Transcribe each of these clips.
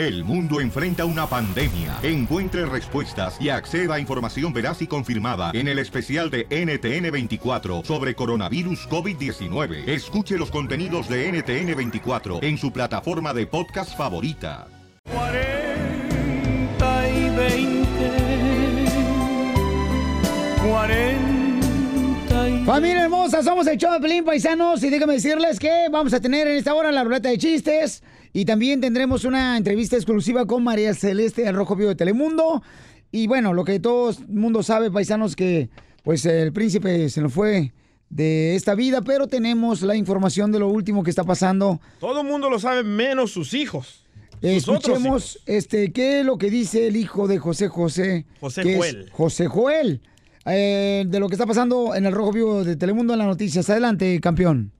El mundo enfrenta una pandemia. Encuentre respuestas y acceda a información veraz y confirmada en el especial de NTN24 sobre coronavirus COVID-19. Escuche los contenidos de NTN24 en su plataforma de podcast favorita. 40 y 20. 40 y Familia hermosa, somos el show de Pelín Paisanos y déjame decirles que vamos a tener en esta hora la ruleta de chistes y también tendremos una entrevista exclusiva con María Celeste al Rojo Vivo de Telemundo. Y bueno, lo que todo el mundo sabe, paisanos, que pues el príncipe se nos fue de esta vida, pero tenemos la información de lo último que está pasando. Todo el mundo lo sabe, menos sus hijos. Sus Escuchemos este, qué es lo que dice el hijo de José José. José que es Joel. José Joel. eh, de lo que está pasando en el Rojo Vivo de Telemundo en las noticias. Adelante, campeón.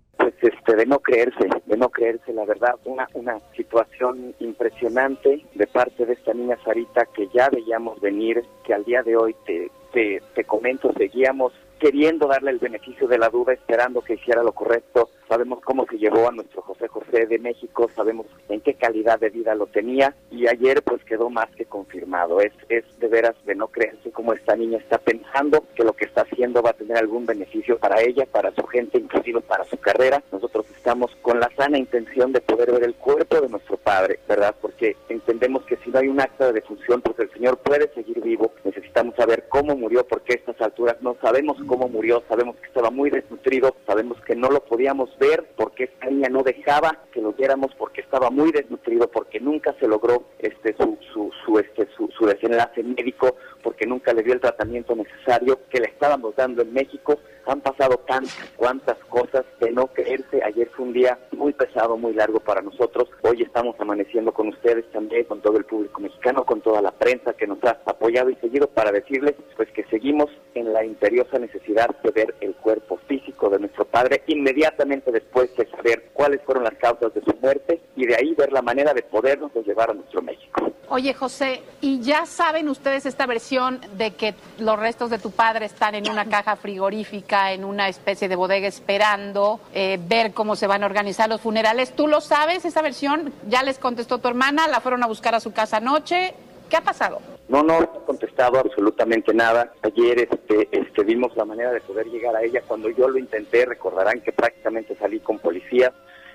Este de no creerse, de no creerse, la verdad, una una situación impresionante de parte de esta niña Sarita que ya veíamos venir, que al día de hoy te te, te comento, seguíamos queriendo darle el beneficio de la duda, esperando que hiciera lo correcto. Sabemos cómo se llevó a nuestro José José de México, sabemos en qué calidad de vida lo tenía y ayer pues quedó más que confirmado. Es, es de veras de no creerse cómo esta niña está pensando que lo que está haciendo va a tener algún beneficio para ella, para su gente, inclusive para su carrera. Nosotros estamos con la sana intención de poder ver el cuerpo de nuestro padre, ¿verdad? Porque entendemos que si no hay un acta de defunción, pues el Señor puede seguir vivo. Necesitamos saber cómo murió, porque a estas alturas no sabemos cómo murió, sabemos que estaba muy desnutrido, sabemos que no lo podíamos ver porque esta niña no dejaba que lo viéramos porque estaba muy desnutrido, porque nunca se logró este su su su este su, su desenlace médico, porque nunca le dio el tratamiento necesario que le estábamos dando en México. Han pasado tantas cuantas cosas de no creerse. Ayer fue un día muy pesado, muy largo para nosotros. Hoy estamos amaneciendo con ustedes también, con todo el público mexicano, con toda la prensa que nos ha apoyado y seguido para decirles pues que seguimos en la imperiosa necesidad de ver el cuerpo físico de nuestro padre inmediatamente después de saber cuáles fueron las causas de su muerte y de ahí ver la manera de podernos llevar a nuestro México. Oye, José, ¿y ya saben ustedes esta versión de que los restos de tu padre están en una caja frigorífica, en una especie de bodega esperando eh, ver cómo se van a organizar los funerales? ¿Tú lo sabes, esa versión? ¿Ya les contestó tu hermana? ¿La fueron a buscar a su casa anoche? ¿Qué ha pasado? No, no he contestado absolutamente nada. Ayer este, este, vimos la manera de poder llegar a ella. Cuando yo lo intenté, recordarán que prácticamente salí con policías.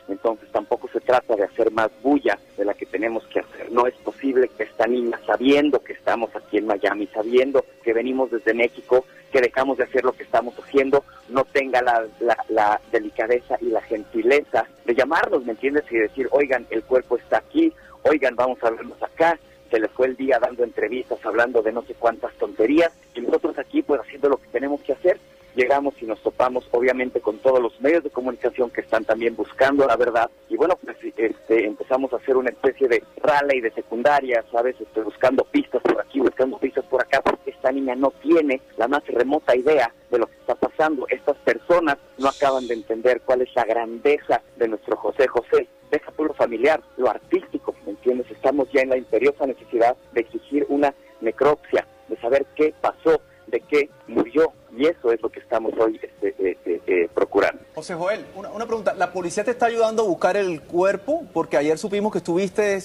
Entonces tampoco se trata de hacer más bulla de la que tenemos que hacer. No es posible que esta niña, sabiendo que estamos aquí en Miami, sabiendo que venimos desde México, que dejamos de hacer lo que estamos haciendo, no tenga la, delicadeza y la gentileza de llamarnos, ¿me entiendes? Y decir, oigan, el cuerpo está aquí, oigan, vamos a vernos acá. Se le fue el día dando entrevistas, hablando de no sé cuántas tonterías, y nosotros aquí pues haciendo lo que tenemos que hacer, llegamos y nos topamos obviamente con todos los medios de comunicación que están también buscando la verdad. Y bueno pues este empezamos a hacer una especie de rally de secundaria sabes este, buscando pistas por aquí buscando pistas por acá porque esta niña no tiene la más remota idea de lo que está pasando. Estas personas no acaban de entender cuál es la grandeza de nuestro José José deja tú lo familiar lo artístico ¿me entiendes? estamos ya en la imperiosa necesidad de exigir una necropsia de saber qué pasó de qué murió y eso es lo que estamos hoy este, eh, eh, eh, procurando. José Joel, una, una, pregunta. ¿La policía te está ayudando a buscar el cuerpo? Porque ayer supimos que estuviste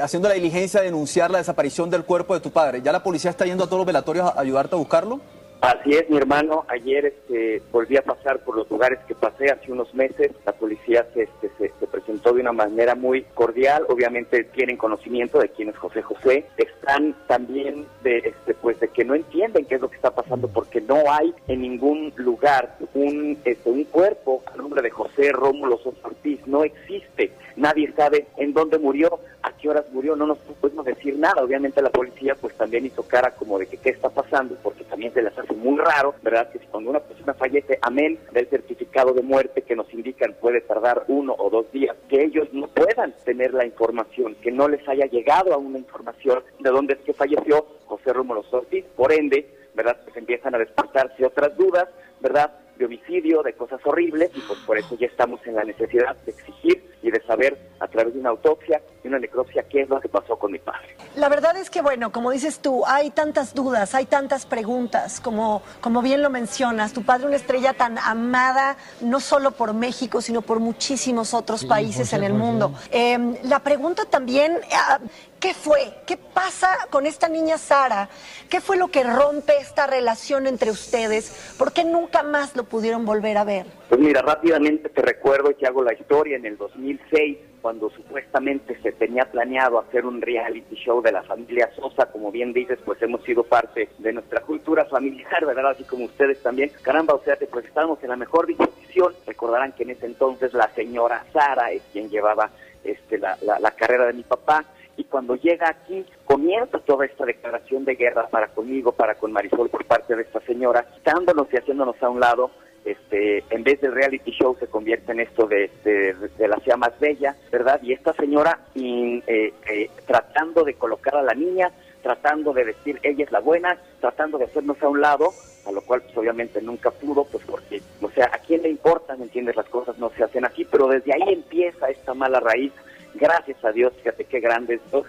haciendo la diligencia de denunciar la desaparición del cuerpo de tu padre. ¿Ya la policía está yendo a todos los velatorios a ayudarte a buscarlo? Así es, mi hermano. Ayer este, volví a pasar por los lugares que pasé hace unos meses. La policía se, este, se, se, presentó de una manera muy cordial. Obviamente tienen conocimiento de quién es José José. Están también de, este, pues, de que no entienden qué es lo que está pasando porque no hay en ningún lugar un, este, un cuerpo a nombre de José Rómulo Sosa Ortiz. No existe. Nadie sabe en dónde murió, a qué horas murió. No nos podemos decir nada. Obviamente la policía pues también hizo cara como de que qué está pasando porque también se las hace muy raro, ¿verdad? Que si cuando una persona fallece, amén del certificado de muerte que nos indican puede tardar uno o dos días, que ellos no puedan tener la información, que no les haya llegado a una información de dónde es que falleció José Rómulo Ortiz. Por ende, ¿verdad? Pues empiezan a despertarse otras dudas, ¿verdad? de homicidio, de cosas horribles, y pues por eso ya estamos en la necesidad de exigir y de saber a través de una autopsia y una necropsia, ¿qué es lo que pasó con mi padre? La verdad es que, bueno, como dices tú, hay tantas dudas, hay tantas preguntas, como, como bien lo mencionas, tu padre una estrella tan amada, no solo por México, sino por muchísimos otros Sí, países en el mundo. Eh, la pregunta también, ah, ¿qué fue? ¿Qué pasa con esta niña Sara? ¿Qué fue lo que rompe esta relación entre ustedes? ¿Por qué nunca más lo pudieron volver a ver? Pues mira, rápidamente te recuerdo que hago la historia en el 2006, cuando supuestamente se tenía planeado hacer un reality show de la familia Sosa, como bien dices, pues hemos sido parte de nuestra cultura familiar, ¿verdad? Así como ustedes también. Caramba, o sea, pues estábamos en la mejor disposición. Recordarán que en ese entonces la señora Sara es quien llevaba este, la, la carrera de mi papá. Y cuando llega aquí, comienza toda esta declaración de guerra para conmigo, para con Marisol por parte de esta señora, quitándonos y haciéndonos a un lado este, en vez del reality show se convierte en esto de, de, la sea más bella, ¿verdad? Y esta señora in- eh, eh, tratando de colocar a la niña, tratando de decir ella es la buena, tratando de hacernos a un lado, a lo cual pues obviamente nunca pudo, pues porque, o sea, ¿a quién le importa? ¿Me entiendes? Las cosas no se hacen así, pero desde ahí empieza esta mala raíz, gracias a Dios, fíjate qué grande esto,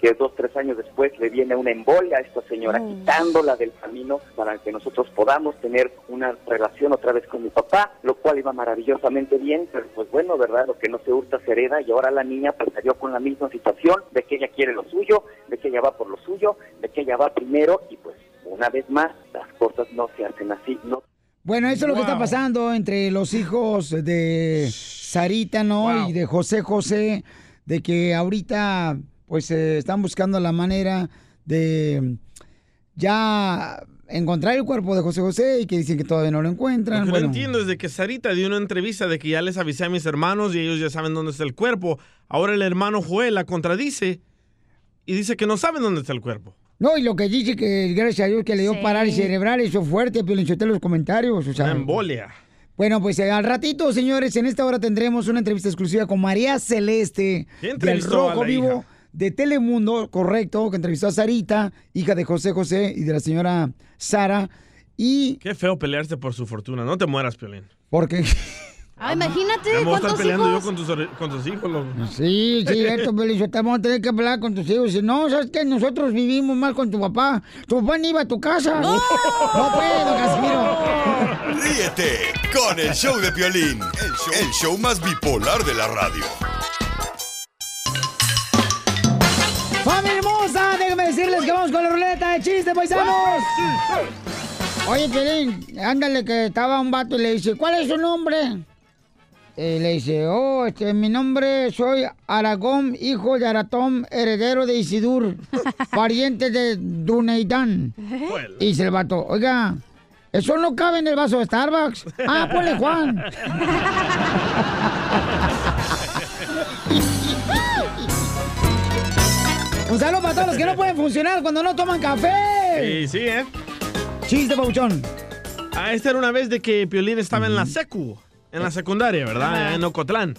que dos, tres años después le viene una embolia a esta señora, quitándola del camino para que nosotros podamos tener una relación otra vez con mi papá, lo cual iba maravillosamente bien, pero pues bueno, ¿verdad? Lo que no se hurta se hereda y ahora la niña pues salió con la misma situación de que ella quiere lo suyo, de que ella va por lo suyo, de que ella va primero y pues una vez más las cosas no se hacen así, no Bueno, eso es lo que está pasando entre los hijos de Sarita, ¿no? Y de José José, de que ahorita, pues, eh, están buscando la manera de ya encontrar el cuerpo de José José y que dicen que todavía no lo encuentran. Lo que bueno, no entiendo es de que Sarita dio una entrevista de que ya les avisé a mis hermanos y ellos ya saben dónde está el cuerpo. Ahora el hermano Joel la contradice y dice que no saben dónde está el cuerpo. no, y lo que dice que gracias a Dios que le dio Sí. parálisis cerebral, eso fuerte, pero en los comentarios. O sea, Una embolia. Bueno, pues eh, al ratito, señores, en esta hora tendremos una entrevista exclusiva con María Celeste ¿Quién del Rojo Vivo hija? de Telemundo, correcto, que entrevistó a Sarita, hija de José José y de la señora Sara. Y Qué feo pelearse por su fortuna. No te mueras, Piolín. porque Ah, imagínate, voy a estar ¿cuántos peleando hijos? yo con tus, or- con tus hijos. loco. Sí, sí, esto, Pelizotelo, vamos a tener que hablar con tus hijos. Si no, ¿sabes qué? Nosotros vivimos mal con tu papá. Tu papá ni iba a tu casa. No, puedo, Casimiro. Ríete con el show de Piolín, el show, el show más bipolar de la radio. ¡Familia hermosa! Déjenme decirles que vamos con la ruleta de chistes, paisanos. Oye, Piolín, ándale que estaba un vato y le dice, ¿cuál es su nombre? Y le dice, oh, este, mi nombre soy Aragón, hijo de Aratón, heredero de Isidur, pariente de Duneidán. Y dice el vato, oiga, eso no cabe en el vaso de Starbucks. Ah, ponle Juan. Un saludo para todos los que no pueden funcionar cuando no toman café. Sí, sí, ¿eh? Chiste, Pauchón. Ah, esta era una vez de que Piolín estaba en la secu, en la secundaria, ¿verdad? En Ocotlán.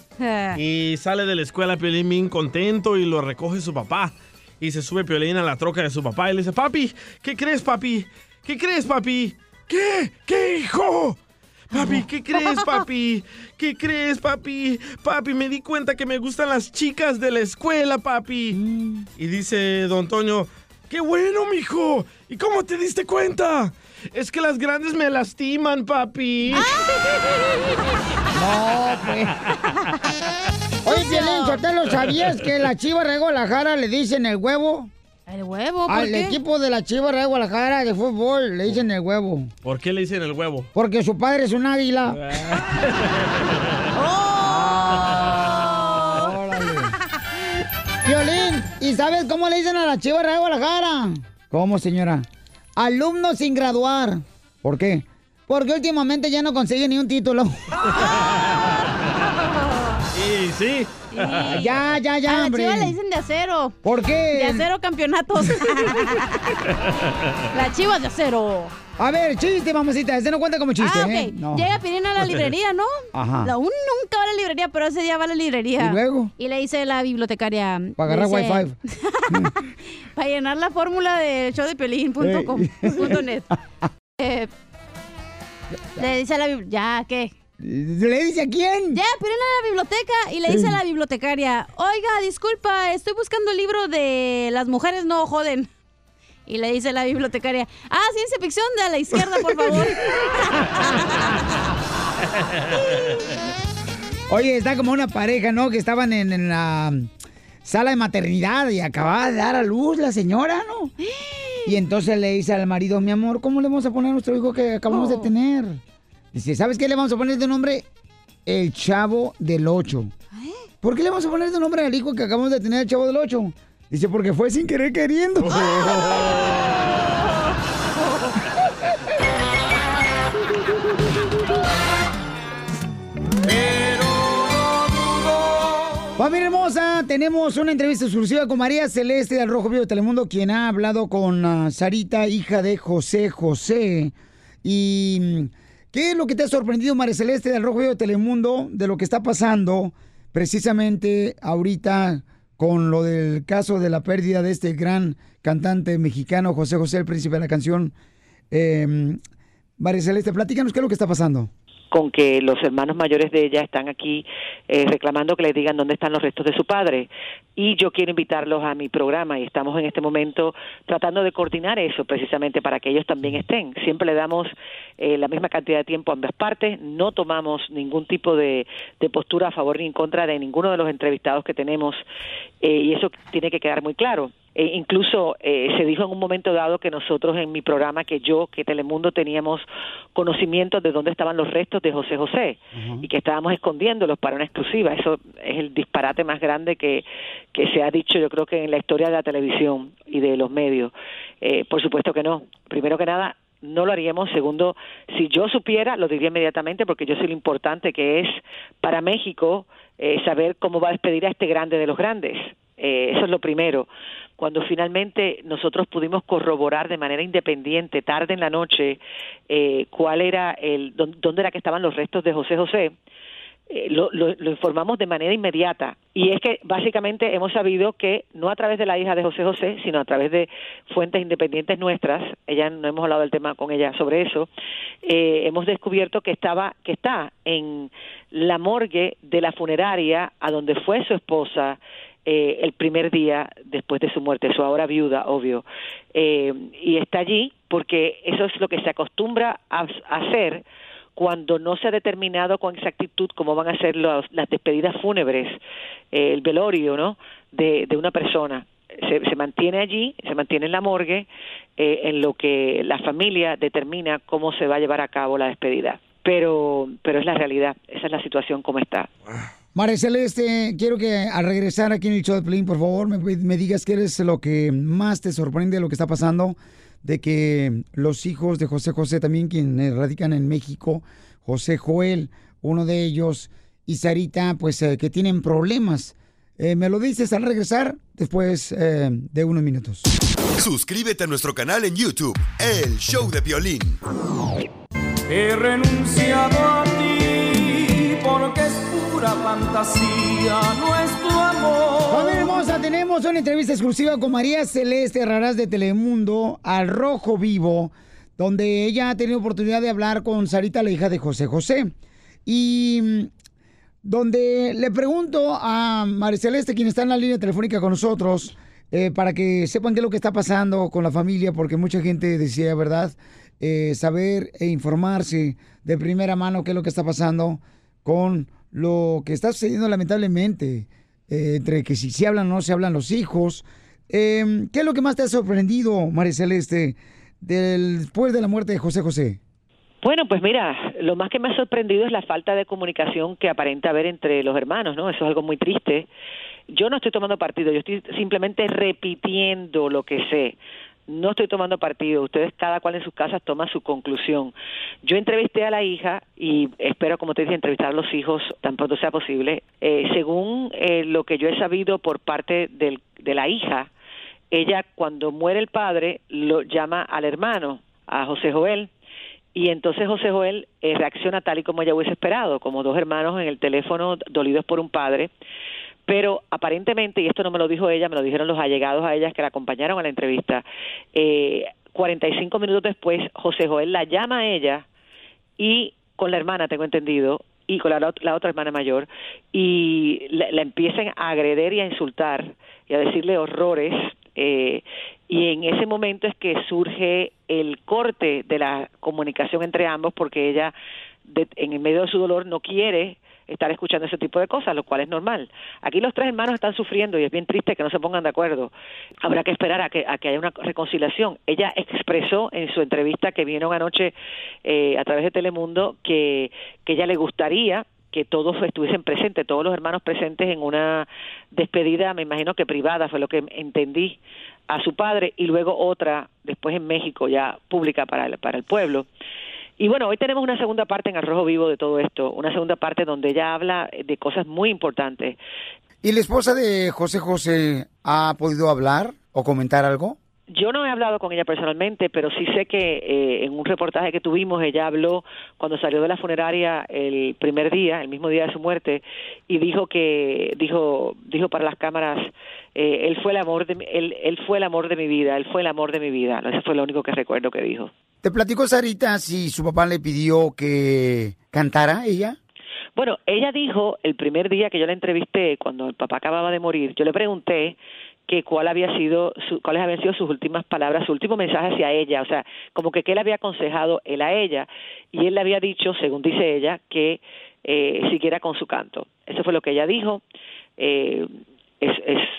Y sale de la escuela Piolín bien contento y lo recoge su papá. Y se sube Piolín a la troca de su papá y le dice, papi, ¿qué crees, papi? ¿Qué crees, papi? ¿Qué? ¿Qué, hijo? Papi, ¿qué crees, papi? ¿Qué crees, papi? Papi, me di cuenta que me gustan las chicas de la escuela, papi. Y dice don Toño, ¡qué bueno, mijo! ¿Y cómo te diste cuenta? Es que las grandes me lastiman, papi. No, pues. Oye, Piolín, Sotelo, ¿sabías que la Chiva de Guadalajara le dicen el huevo? ¿El huevo? ¿Por Al qué? equipo de la Chiva de Guadalajara de fútbol le dicen el huevo. ¿Por qué le dicen el huevo? Porque su padre es un águila. Violín, ¿y sabes cómo le dicen a la Chiva de Guadalajara? ¿Cómo, señora? Alumno sin graduar. ¿Por qué? Porque últimamente ya no consigue ni un título. Y sí. Ya, ya, ya, A la hombre. chiva le dicen de acero. ¿Por qué? De acero campeonatos. la chiva es de acero. A ver, chiste, mamacita. Este no cuenta como chiste, ah, ok. ¿eh? No. Llega Piolín a la librería, ¿no? Ajá. La un nunca va a la librería, pero ese día va a la librería. ¿Y luego? Y le dice la bibliotecaria. Para agarrar dice, Wi-Fi. Para llenar la fórmula de showdepiolín.com.net. Eh, le dice a la bibli- ya, ¿qué? ¿Le dice a quién? Ya, pero en la biblioteca y le dice a la bibliotecaria, oiga, disculpa, estoy buscando el libro de Las mujeres no joden. Y le dice la bibliotecaria, ah, ciencia ficción de a la izquierda, por favor. Oye, está como una pareja, ¿no? Que estaban en, en la sala de maternidad y acababa de dar a luz la señora, ¿no? Y entonces le dice al marido, mi amor, ¿cómo le vamos a poner a nuestro hijo que acabamos de tener? Dice, ¿sabes qué le vamos a poner de nombre? El Chavo del Ocho. ¿Por qué le vamos a poner de nombre al hijo que acabamos de tener, el Chavo del Ocho? Dice, porque fue sin querer queriendo. Familia hermosa, tenemos una entrevista exclusiva con María Celeste del Rojo Vivo de Telemundo, quien ha hablado con ah, Sarita, hija de José José. Y mm, ¿qué es lo que te ha sorprendido, María Celeste del Rojo Vivo de Telemundo, de lo que está pasando precisamente ahorita con lo del caso de la pérdida de este gran cantante mexicano, José José, el príncipe de la canción? Eh, María Celeste, platícanos qué es lo que está pasando. Con que los hermanos mayores de ella están aquí eh, reclamando que le digan dónde están los restos de su padre. Y yo quiero invitarlos a mi programa y estamos en este momento tratando de coordinar eso precisamente para que ellos también estén. Siempre le damos eh, la misma cantidad de tiempo a ambas partes, no tomamos ningún tipo de, postura a favor ni en contra de ninguno de los entrevistados que tenemos eh, y eso tiene que quedar muy claro. Eh, incluso eh, se dijo en un momento dado que nosotros en mi programa, que yo, que Telemundo teníamos conocimiento de dónde estaban los restos de José José y que estábamos escondiéndolos para una exclusiva. Eso es el disparate más grande que, que se ha dicho yo creo que en la historia de la televisión y de los medios. Eh, por supuesto que no. Primero que nada, no lo haríamos. Segundo, si yo supiera, lo diría inmediatamente porque yo sé lo importante que es para México eh, saber cómo va a despedir a este grande de los grandes. Eh, eso es lo primero. Cuando finalmente nosotros pudimos corroborar de manera independiente, tarde en la noche, eh, cuál era el, dó- dónde era que estaban los restos de José José, eh, lo, lo, lo informamos de manera inmediata. Y es que básicamente hemos sabido que no a través de la hija de José José, sino a través de fuentes independientes nuestras, ella no hemos hablado del tema con ella sobre eso, eh, hemos descubierto que estaba, que está en la morgue de la funeraria a donde fue su esposa eh, el primer día después de su muerte, su ahora viuda, obvio, eh, y está allí porque eso es lo que se acostumbra a, hacer cuando no se ha determinado con exactitud cómo van a ser los- las despedidas fúnebres, eh, el velorio, ¿no? De, una persona. Se, mantiene allí, se mantiene en la morgue, eh, en lo que la familia determina cómo se va a llevar a cabo la despedida. Pero, pero es la realidad, esa es la situación como está. María Celeste, quiero que al regresar aquí en el show de Pelín, por favor, me, me digas qué es lo que más te sorprende de lo que está pasando, de que los hijos de José José también, quienes radican en México, José Joel, uno de ellos, y Sarita, pues eh, que tienen problemas. Eh, me lo dices al regresar después eh, de unos minutos. Suscríbete a nuestro canal en YouTube, El Show de Violín. He renunciado a ti porque es pura fantasía nuestro amor. Familia hermosa, tenemos una entrevista exclusiva con María Celeste Raraz de Telemundo al Rojo Vivo, donde ella ha tenido oportunidad de hablar con Sarita, la hija de José José. Y mm, donde le pregunto a María Celeste, quien está en la línea telefónica con nosotros, eh, para que sepan qué es lo que está pasando con la familia, porque mucha gente decía, ¿verdad? Eh, saber e informarse de primera mano qué es lo que está pasando con lo que está sucediendo lamentablemente, eh, entre que si se hablan o no se hablan los hijos. Eh, ¿Qué es lo que más te ha sorprendido, María Celeste, del- después de la muerte de José José? Bueno, pues mira, lo más que me ha sorprendido es la falta de comunicación que aparenta haber entre los hermanos, ¿no? Eso es algo muy triste. Yo no estoy tomando partido, yo estoy simplemente repitiendo lo que sé. No estoy tomando partido, ustedes cada cual en sus casas toma su conclusión. Yo entrevisté a la hija y espero, como te dije, entrevistar a los hijos tan pronto sea posible. Eh, según eh, lo que yo he sabido por parte del, de la hija, ella cuando muere el padre lo llama al hermano, a José Joel, y entonces José Joel eh, reacciona tal y como ella hubiese esperado, como dos hermanos en el teléfono dolidos por un padre. Pero aparentemente, y esto no me lo dijo ella, me lo dijeron los allegados a ellas que la acompañaron a la entrevista, eh, 45 minutos después José Joel la llama a ella y con la hermana, tengo entendido, y con la, la otra hermana mayor, y la, la empiezan a agreder y a insultar y a decirle horrores. eh, y en ese momento es que surge el corte de la comunicación entre ambos porque ella de- en medio de su dolor no quiere estar escuchando ese tipo de cosas, lo cual es normal. Aquí los tres hermanos están sufriendo y es bien triste que no se pongan de acuerdo. Habrá que esperar a que, a que haya una reconciliación. Ella expresó en su entrevista que vieron anoche eh, a través de Telemundo que, que ella le gustaría que todos estuviesen presentes, todos los hermanos presentes en una despedida, me imagino que privada, fue lo que entendí, a su padre y luego otra después en México ya pública para el, para el pueblo. Y bueno, hoy tenemos una segunda parte en Al Rojo Vivo de todo esto, una segunda parte donde ella habla de cosas muy importantes. ¿Y la esposa de José José ha podido hablar o comentar algo? Yo no he hablado con ella personalmente, pero sí sé que eh, en un reportaje que tuvimos ella habló cuando salió de la funeraria el primer día, el mismo día de su muerte, y dijo que dijo dijo para las cámaras eh, él fue el amor de él, él fue el amor de mi vida, él fue el amor de mi vida. Eso fue lo único que recuerdo que dijo. ¿Te platicó Sarita si su papá le pidió que cantara ella? Bueno, ella dijo el primer día que yo la entrevisté, cuando el papá acababa de morir, yo le pregunté que cuál había sido su- cuáles habían sido sus últimas palabras, su último mensaje hacia ella, o sea, como que qué le había aconsejado él a ella y él le había dicho, según dice ella, que eh, con su canto. Eso fue lo que ella dijo. Eh,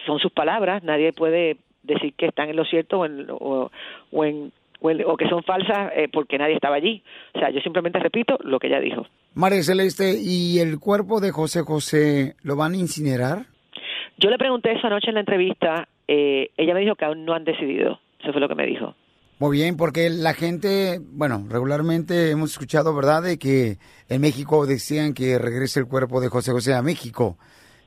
son sus palabras, nadie puede decir que están en lo cierto o en, o, o en o, que son falsas eh, porque nadie estaba allí. O sea, yo simplemente repito lo que ella dijo. María Celeste, ¿y el cuerpo de José José lo van a incinerar? Yo le pregunté eso anoche en la entrevista, eh, ella me dijo que aún no han decidido, eso fue lo que me dijo. Muy bien, porque la gente, bueno, regularmente hemos escuchado, ¿verdad?, de que en México decían que regrese el cuerpo de José José a México.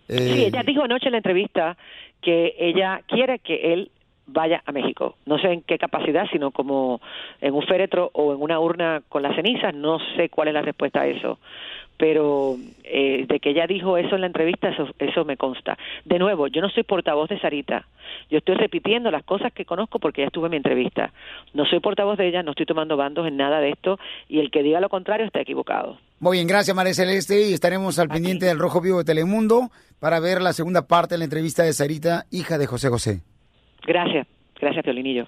Sí, Eh, ella dijo anoche en la entrevista que ella quiere que él vaya a México. No sé en qué capacidad, sino como en un féretro o en una urna con las cenizas. No sé cuál es la respuesta a eso. Pero eh, de que ella dijo eso en la entrevista, eso, eso me consta. De nuevo, yo no soy portavoz de Sarita. Yo estoy repitiendo las cosas que conozco porque ya estuve en mi entrevista. No soy portavoz de ella, no estoy tomando bandos en nada de esto y el que diga lo contrario está equivocado. Muy bien, gracias María Celeste y estaremos al pendiente del Rojo Vivo de Telemundo para ver la segunda parte de la entrevista de Sarita, hija de José José. Gracias, gracias Piolinillo.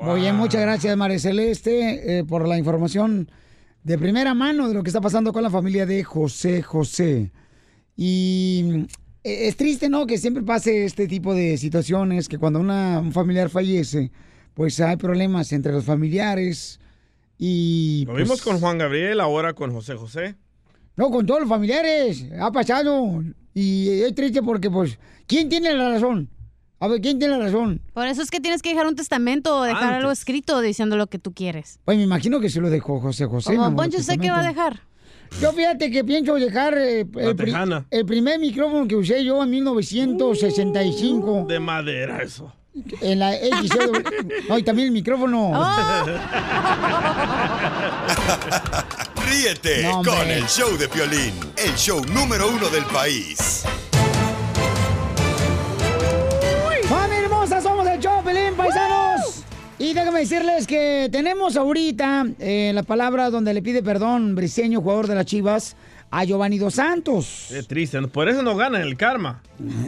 Muy bien, muchas gracias María Celeste eh, por la información de primera mano de lo que está pasando con la familia de José José. Y eh, es triste, ¿no? Que siempre pase este tipo de situaciones, que cuando una, un familiar fallece, pues hay problemas entre los familiares y... Lo pues, vimos con Juan Gabriel, ahora con José José. No, con todos los familiares. Ha pasado. Y es triste porque, pues, ¿quién tiene la razón? A ver, ¿quién tiene la razón? Por eso es que tienes que dejar un testamento o dejar Antes. algo escrito diciendo lo que tú quieres. Pues me imagino que se lo dejó José José. Como Poncho sé que va a dejar. Yo fíjate que pienso dejar eh, el, pri- tejana. el primer micrófono que usé yo en 1965 De madera, eso. en la XW. no, y también el micrófono. Ríete No, hombre. con el show de Piolín, el show número uno del país. Y déjame decirles que tenemos ahorita eh, la palabra donde le pide perdón Briseño, jugador de las Chivas, a Giovanni Dos Santos. Qué triste. Por eso no gana el karma.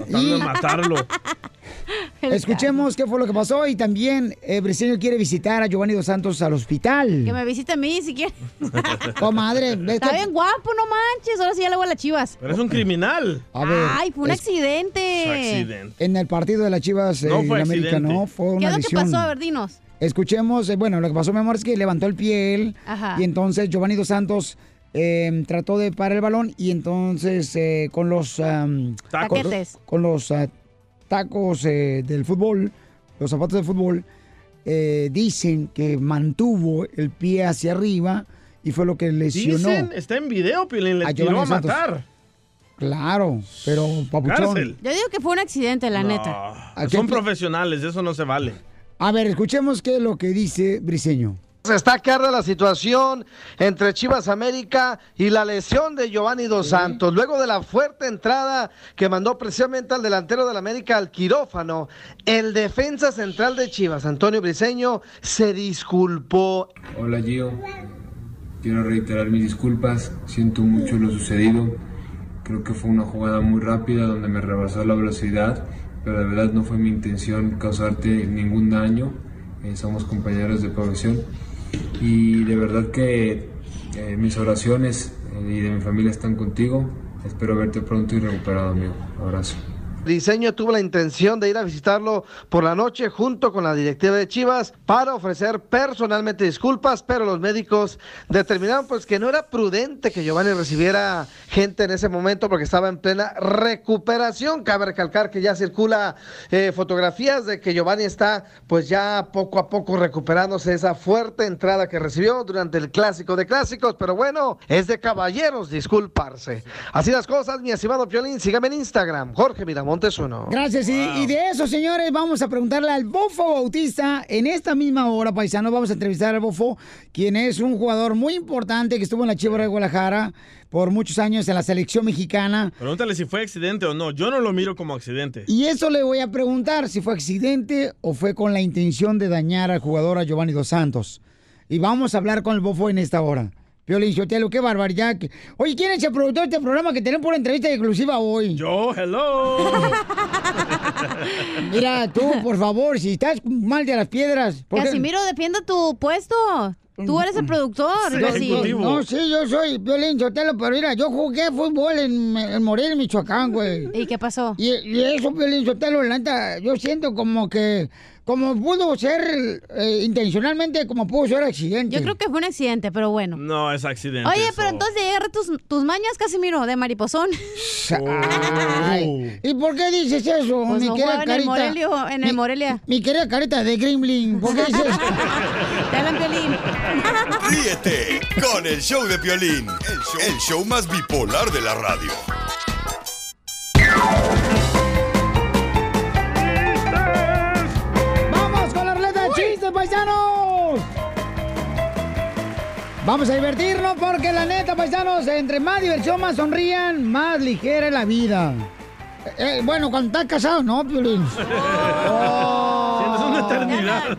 Tratando de matarlo. Escuchemos qué fue lo que pasó y también eh, Briseño quiere visitar a Giovanni Dos Santos al hospital. Que me visite a mí si quieres. Comadre, ves Está bien guapo, no manches. Ahora sí ya le voy a las chivas. Pero es un criminal. A ver, Ay, fue un es- accidente. Accidente. En el partido de las Chivas eh, No fue en América, accidente. no, fue ¿Qué una es lo que lesión. pasó? A ver, dinos. Escuchemos, eh, bueno, lo que pasó, mi amor, es que levantó el pie él Ajá. y entonces Giovanni Dos Santos eh, trató de parar el balón y entonces eh, con los con, Taquetes. con los ah, tacos eh, del fútbol, los zapatos de fútbol, eh, dicen que mantuvo el pie hacia arriba y fue lo que lesionó. Dicen, está en video, Piolín. Le A tiró a matar. Claro, pero papuchón. Cárcel. Yo digo que fue un accidente, la No, neta. ¿A qué Son profesionales, eso no se vale. A ver, escuchemos qué es lo que dice Briseño. Se está arde la situación entre Chivas América y la lesión de Giovanni Dos Santos. Luego de la fuerte entrada que mandó precisamente al delantero del América al quirófano, el defensa central de Chivas, Antonio Briseño, se disculpó. Hola Gio. quiero reiterar mis disculpas, siento mucho lo sucedido. Creo que fue una jugada muy rápida donde me rebasó la velocidad, pero de verdad no fue mi intención causarte ningún daño. Eh, somos compañeros de profesión y de verdad que eh, mis oraciones eh, y de mi familia están contigo. Espero verte pronto y recuperado, amigo. Abrazo. Diseño tuvo la intención de ir a visitarlo por la noche junto con la directiva de Chivas para ofrecer personalmente disculpas, pero los médicos determinaron pues que no era prudente que Giovanni recibiera gente en ese momento porque estaba en plena recuperación. Cabe recalcar que ya circula eh, fotografías de que Giovanni está pues ya poco a poco recuperándose esa fuerte entrada que recibió durante el clásico de clásicos, pero bueno, es de caballeros disculparse. Así las cosas, mi estimado Piolín, sígame en Instagram, Jorge Miramontes uno. Gracias. Y, y de eso, señores, vamos a preguntarle al Bofo Bautista. En esta misma hora, paisano, vamos a entrevistar al Bofo, quien es un jugador muy importante que estuvo en la Chivas de Guadalajara por muchos años en la selección mexicana. Pregúntale si fue accidente o no. Yo no lo miro como accidente. Y eso le voy a preguntar si fue accidente o fue con la intención de dañar al jugador a Giovanni Dos Santos. Y vamos a hablar con el Bofo en esta hora. Piolín Sotelo, qué barbaridad. Oye, ¿quién es el productor de este programa que tenemos por entrevista exclusiva hoy? Yo, hello. Mira, tú, por favor, si estás mal de las piedras. Casimiro, defienda tu puesto. Tú eres el productor. yo sí. No, sí, yo soy Violín Sotelo, pero mira, yo jugué fútbol en, en Morelia, Michoacán, güey. ¿Y qué pasó? Y, y eso, Violín Sotelo, la yo siento como que, como pudo ser eh, intencionalmente, como pudo ser accidente. Yo creo que fue un accidente, pero bueno. No, es accidente. Oye, eso. pero entonces agarra tus, tus mañas, Casimiro, de mariposón. Ay, ¿Y por qué dices eso, Pues mi no querida jugaba en el carita? Morelio- en el Mi- Morelia. Mi querida carita de Gremlin, ¿por qué dices Te hablan Piolín. Ríete con el show de Piolín, el show, el show más bipolar de la radio. ¡Vamos con la ruleta de chistes, paisanos! Vamos a divertirnos porque la neta, paisanos, entre más diversión, más sonrían, más ligera es la vida. Eh, eh, bueno, cuando estás casado, ¿no, Piolín? Una eternidad.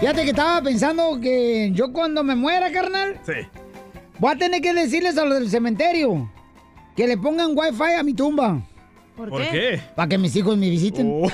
Fíjate que estaba pensando que yo cuando me muera, carnal, Sí. voy a tener que decirles a los del cementerio que le pongan wifi a mi tumba. ¿Por, ¿Por qué? Para que mis hijos me visiten.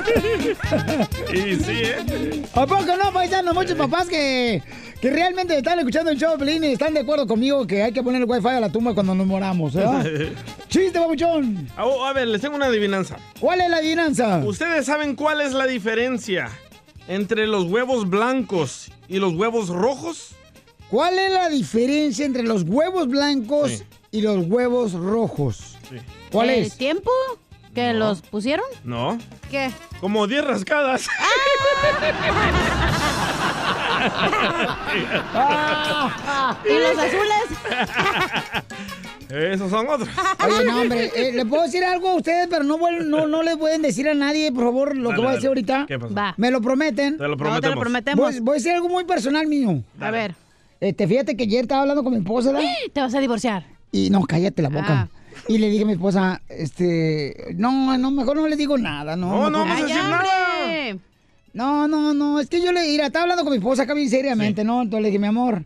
y sí, ¿eh? ¿A poco no, paisanos? Muchos papás que, que realmente están escuchando el show de Pelín y están de acuerdo conmigo que hay que poner el wifi a la tumba cuando nos moramos, ¿verdad? ¡Chiste, babuchón! A, a ver, les tengo una adivinanza. ¿Cuál es la adivinanza? ¿Ustedes saben cuál es la diferencia entre los huevos blancos y los huevos rojos? ¿Cuál es la diferencia entre los huevos blancos y los huevos rojos? ¿Cuál ¿El es? tiempo que los pusieron? No. ¿Qué? Como 10 rascadas. ¿Y los azules? Esos son otros. Oye, no, hombre, eh, ¿le puedo decir algo a ustedes, pero no, no, no le pueden decir a nadie, por favor, lo que Dale, voy a decir ahorita? ¿Qué pasó? Va. ¿Me lo prometen? Te lo prometemos. Voy, voy a decir algo muy personal mío. A ver. Este, fíjate que ayer estaba hablando con mi esposa, ¿verdad? Te vas a divorciar. Y no, cállate la boca. Ah. Y le dije a mi esposa, este, no, no, mejor no le digo nada, no. No, no mejor- vamos a decir. No, no, no, es que yo le, mira, estaba hablando con mi esposa acá bien seriamente, ¿no? Entonces le dije, mi amor,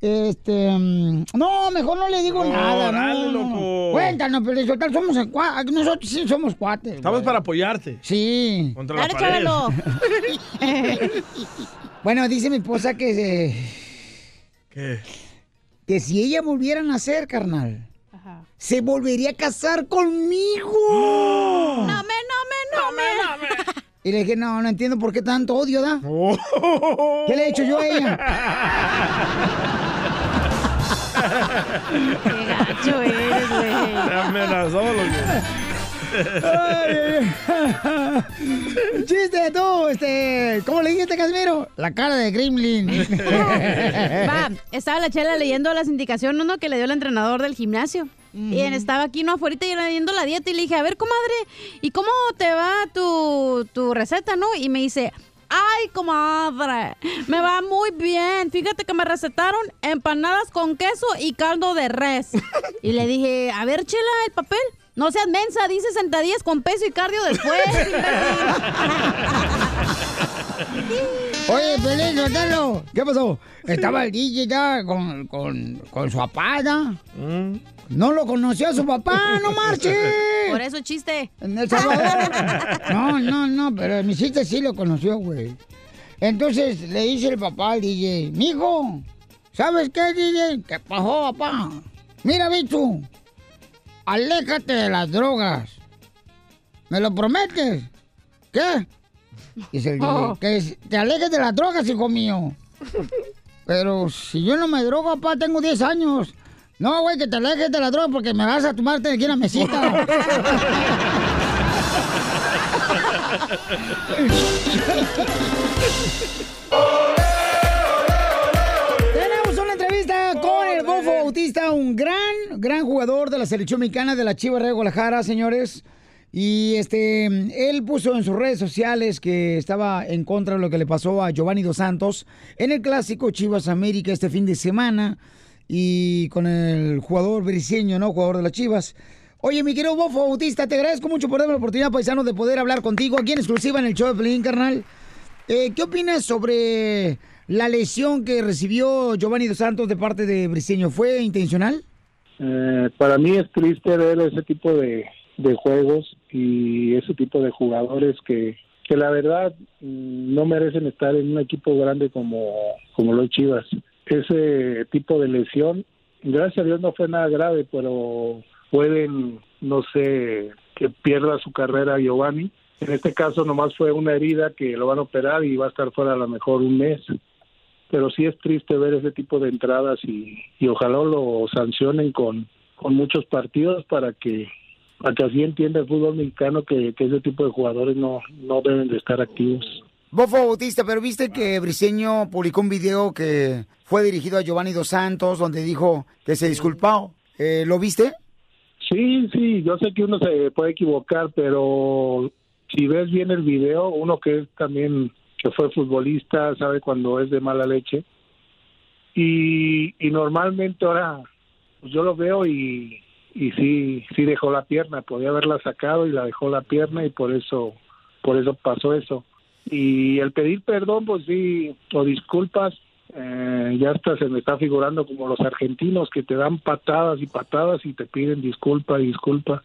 este, mm, no, mejor no le digo No, nada, no, dale, no, no. loco. Cuéntanos, pero total, somos cuates, nosotros sí somos cuates. Estamos güey. para apoyarte Sí. contra la Dale, pared. Chabelo. Bueno, dice mi esposa que, eh, ¿Qué? que si ella volviera a nacer, carnal, Ajá. se volvería a casar conmigo. No me, no me, no me. Y le dije, no, no entiendo por qué tanto odio, ¿da? Oh. ¿Qué le he hecho yo a ella? Qué gacho eres, güey. Te amenazó. Chiste tú, este, ¿cómo le dijiste, Casimiro? La cara de Gremlin. Va, estaba la chela leyendo las indicaciones ¿no? que le dio el entrenador del gimnasio. Y él estaba aquí, no, afuera y leyendo la dieta. Y le dije, a ver, comadre, ¿y cómo te va tu, tu receta, no? Y me dice, ay, comadre, me va muy bien. Fíjate que me recetaron empanadas con queso y caldo de res. y le dije, a ver, chela, el papel. No seas mensa, dice sentadillas con peso y cardio después. imbécil". Oye, Pelín, Sotelo, ¿qué pasó? Estaba el DJ ya con, con, con su papá, ¿no? No lo conoció a su papá, no marche. Por eso chiste. En El Salvador. No, no, no, pero mi chiste sí lo conoció, güey. Entonces le dice el papá al DJ, mijo, ¿sabes qué, DJ? ¿Qué pasó, papá? Mira, bicho, aléjate de las drogas. ¿Me lo prometes? ¿Qué? Dice el DJ, Oh. que te alejes de las drogas, hijo mío. Pero si yo no me drogo, papá, tengo 10 años. No, güey, que te alejes de la droga porque me vas a tomarte aquí en la mesita. Tenemos una entrevista con el Bofo Bautista, un gran, gran jugador de la selección mexicana de la Chivas de Guadalajara, señores. Y este, él puso en sus redes sociales que estaba en contra de lo que le pasó a Giovanni Dos Santos en el clásico Chivas América este fin de semana y con el jugador briseño, ¿no? Jugador de las Chivas. Oye, mi querido Bofo Bautista, te agradezco mucho por darme la oportunidad, paisano, de poder hablar contigo aquí en exclusiva en el show de Pelín, carnal. Eh, ¿Qué opinas sobre la lesión que recibió Giovanni Dos Santos de parte de Briseño? ¿Fue intencional? Eh, para mí es triste ver ese tipo de, de juegos y ese tipo de jugadores que, que la verdad mm, no merecen estar en un equipo grande como, como los Chivas. Ese tipo de lesión, gracias a Dios no fue nada grave, pero pueden, no sé, que pierda su carrera Giovanni. En este caso nomás fue una herida que lo van a operar y va a estar fuera a lo mejor un mes pero sí es triste ver ese tipo de entradas y, y ojalá lo sancionen con, con muchos partidos para que para que así entienda el fútbol mexicano que, que ese tipo de jugadores no, no deben de estar activos. Bofo Bautista, pero viste que Briseño publicó un video que fue dirigido a Giovanni Dos Santos donde dijo que se disculpó. Eh, ¿Lo viste? Sí, sí, yo sé que uno se puede equivocar, pero si ves bien el video, uno que también que fue futbolista sabe cuando es de mala leche y, y normalmente ahora pues yo lo veo y, y sí sí dejó la pierna, podía haberla sacado y la dejó la pierna y por eso por eso pasó eso y el pedir perdón pues sí o disculpas eh, ya hasta se me está figurando como los argentinos que te dan patadas y patadas y te piden disculpa disculpa.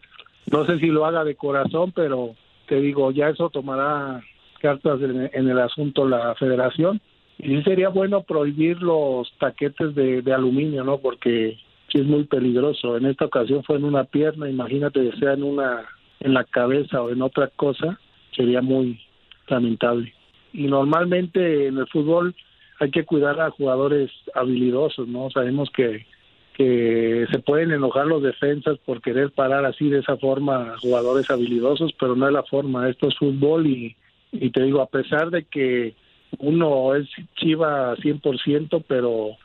No sé si lo haga de corazón, pero te digo, ya eso tomará cartas en, en el asunto la federación. Y sería bueno prohibir los taquetes de, de aluminio, ¿no? Porque sí es muy peligroso. En esta ocasión fue en una pierna, imagínate que sea en una, en la cabeza o en otra cosa, sería muy lamentable. Y normalmente en el fútbol hay que cuidar a jugadores habilidosos, ¿no? Sabemos que, que se pueden enojar los defensas por querer parar así de esa forma a jugadores habilidosos, pero no es la forma. Esto es fútbol y, y te digo, a pesar de que uno es chiva 100%, pero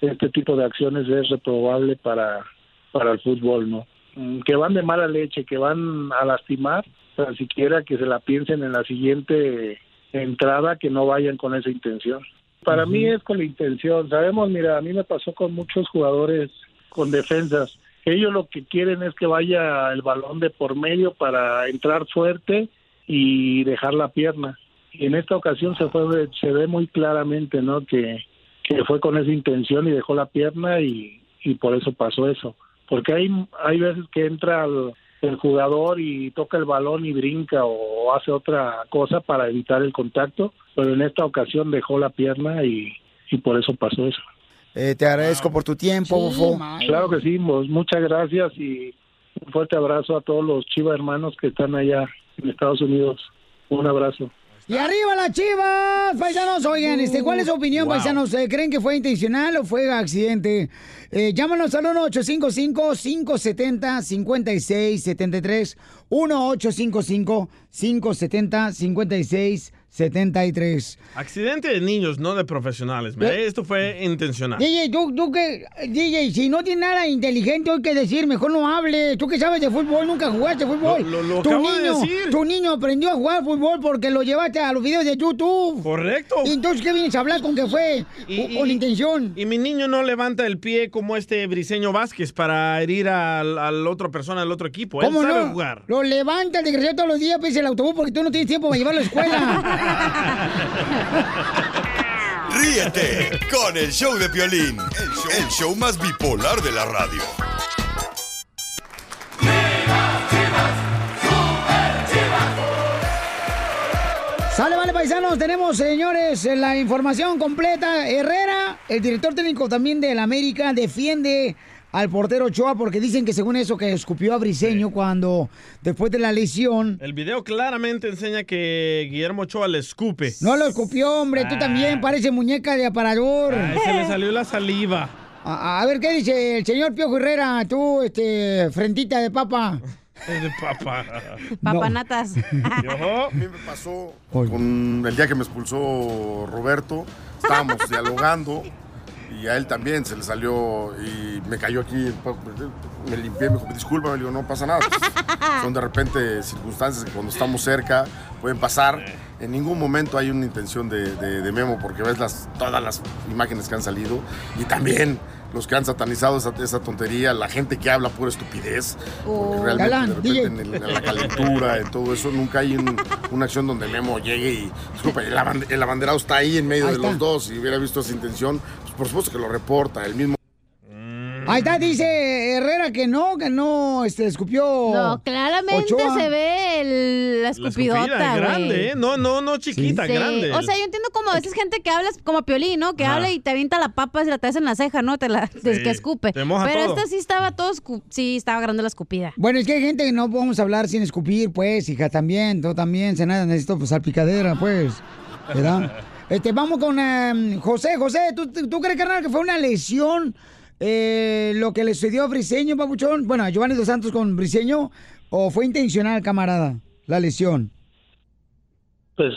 este tipo de acciones es reprobable para, para el fútbol, ¿no? Mm, Que van de mala leche, que van a lastimar, tan siquiera que se la piensen en la siguiente entrada, que no vayan con esa intención. Para mí es con la intención. Sabemos, mira, a mí me pasó con muchos jugadores con defensas. Ellos lo que quieren es que vaya el balón de por medio para entrar fuerte y dejar la pierna. Y en esta ocasión se fue, se ve muy claramente, ¿no? Que, que fue con esa intención y dejó la pierna y, y por eso pasó eso. Porque hay, hay veces que entra el, el jugador y toca el balón y brinca o hace otra cosa para evitar el contacto, pero en esta ocasión dejó la pierna y, y por eso pasó eso. Eh, te agradezco por tu tiempo, Bofo. Claro que sí, pues, muchas gracias y un fuerte abrazo a todos los Chiva hermanos que están allá en Estados Unidos. Un abrazo. ¡Y arriba las chivas! Paisanos, oigan, este, ¿cuál es su opinión, Wow. paisanos? Eh, ¿Creen que fue intencional o fue accidente? Eh, llámanos al 1-855-570-5673. 1-855-570-5673. Accidente de niños, no de profesionales. mira, Esto fue intencional. DJ, tú, tú que, DJ, si no tienes nada inteligente hoy que decir, mejor no hables. Tú que sabes de fútbol, nunca jugaste fútbol. Lo- lo- lo tu acabo de niño, decir. tu niño aprendió a jugar fútbol porque lo llevaste a los videos de YouTube. Correcto. ¿Y entonces qué vienes a hablar con que fue? Y- con y- intención. Y mi niño no levanta el pie como este Briseño Vázquez para herir al, al otra persona del otro equipo. Él ¿Cómo sabe no? jugar. Lo levanta el desgraciado todos los días, pisa el autobús porque tú no tienes tiempo para llevarlo a la escuela. Ríete con el show de Piolín, el show, el show más bipolar de la radio. Sale, vale, paisanos. Tenemos, señores, la información completa. Herrera, el director técnico también del América, defiende al portero Ochoa porque dicen que según eso que escupió a Briseño cuando después de la lesión. El video claramente enseña que Guillermo Ochoa le escupe. No lo escupió, hombre. Tú Ah. también parece muñeca de aparador. Ay, se le salió la saliva. A, a ver, ¿qué dice el señor Piojo Herrera? Tú, este, frentita de papa. De papa. Papanatas. A mí me pasó con el día que me expulsó Roberto, estábamos dialogando y a él también se le salió y me cayó aquí, me limpié, me dijo, disculpa, me digo, no pasa nada. Son de repente circunstancias que cuando estamos cerca pueden pasar. En ningún momento hay una intención de, de- de Memo porque ves las, todas las imágenes que han salido y también los que han satanizado esa, esa tontería, la gente que habla pura estupidez. Porque realmente Galán, de repente en, el- en la calentura, en todo eso, nunca hay un- una acción donde Memo llegue y, disculpa, el, aband- el abanderado está ahí en medio Ahí de está. los dos, si hubiera visto esa intención, pues por supuesto que lo reporta, el mismo Ahí está, dice Herrera que no, que no, este, escupió. No, claramente Ochoa. se ve el- la escupidota, grande. ¿eh? No, no, no chiquita, Sí. grande. O sea, yo entiendo como a veces gente que habla como Piolín, ¿no? Que Ajá. habla y te avienta la papa y la traes en la ceja, ¿no? Te la te- que escupe. te moja Pero todo. esta sí estaba todo, sí, estaba grande la escupida. Bueno, es que hay gente que no podemos hablar sin escupir, pues, hija, también, tú también, se nada, necesito pues, salpicadera, pues, ¿verdad? Este, vamos con em, José, José, ¿tú, tú, crees, carnal, que fue una lesión eh, lo que le sucedió a Briseño, papuchón? Bueno, a Giovanni Dos Santos con Briseño, ¿o fue intencional, camarada, la lesión? Pues,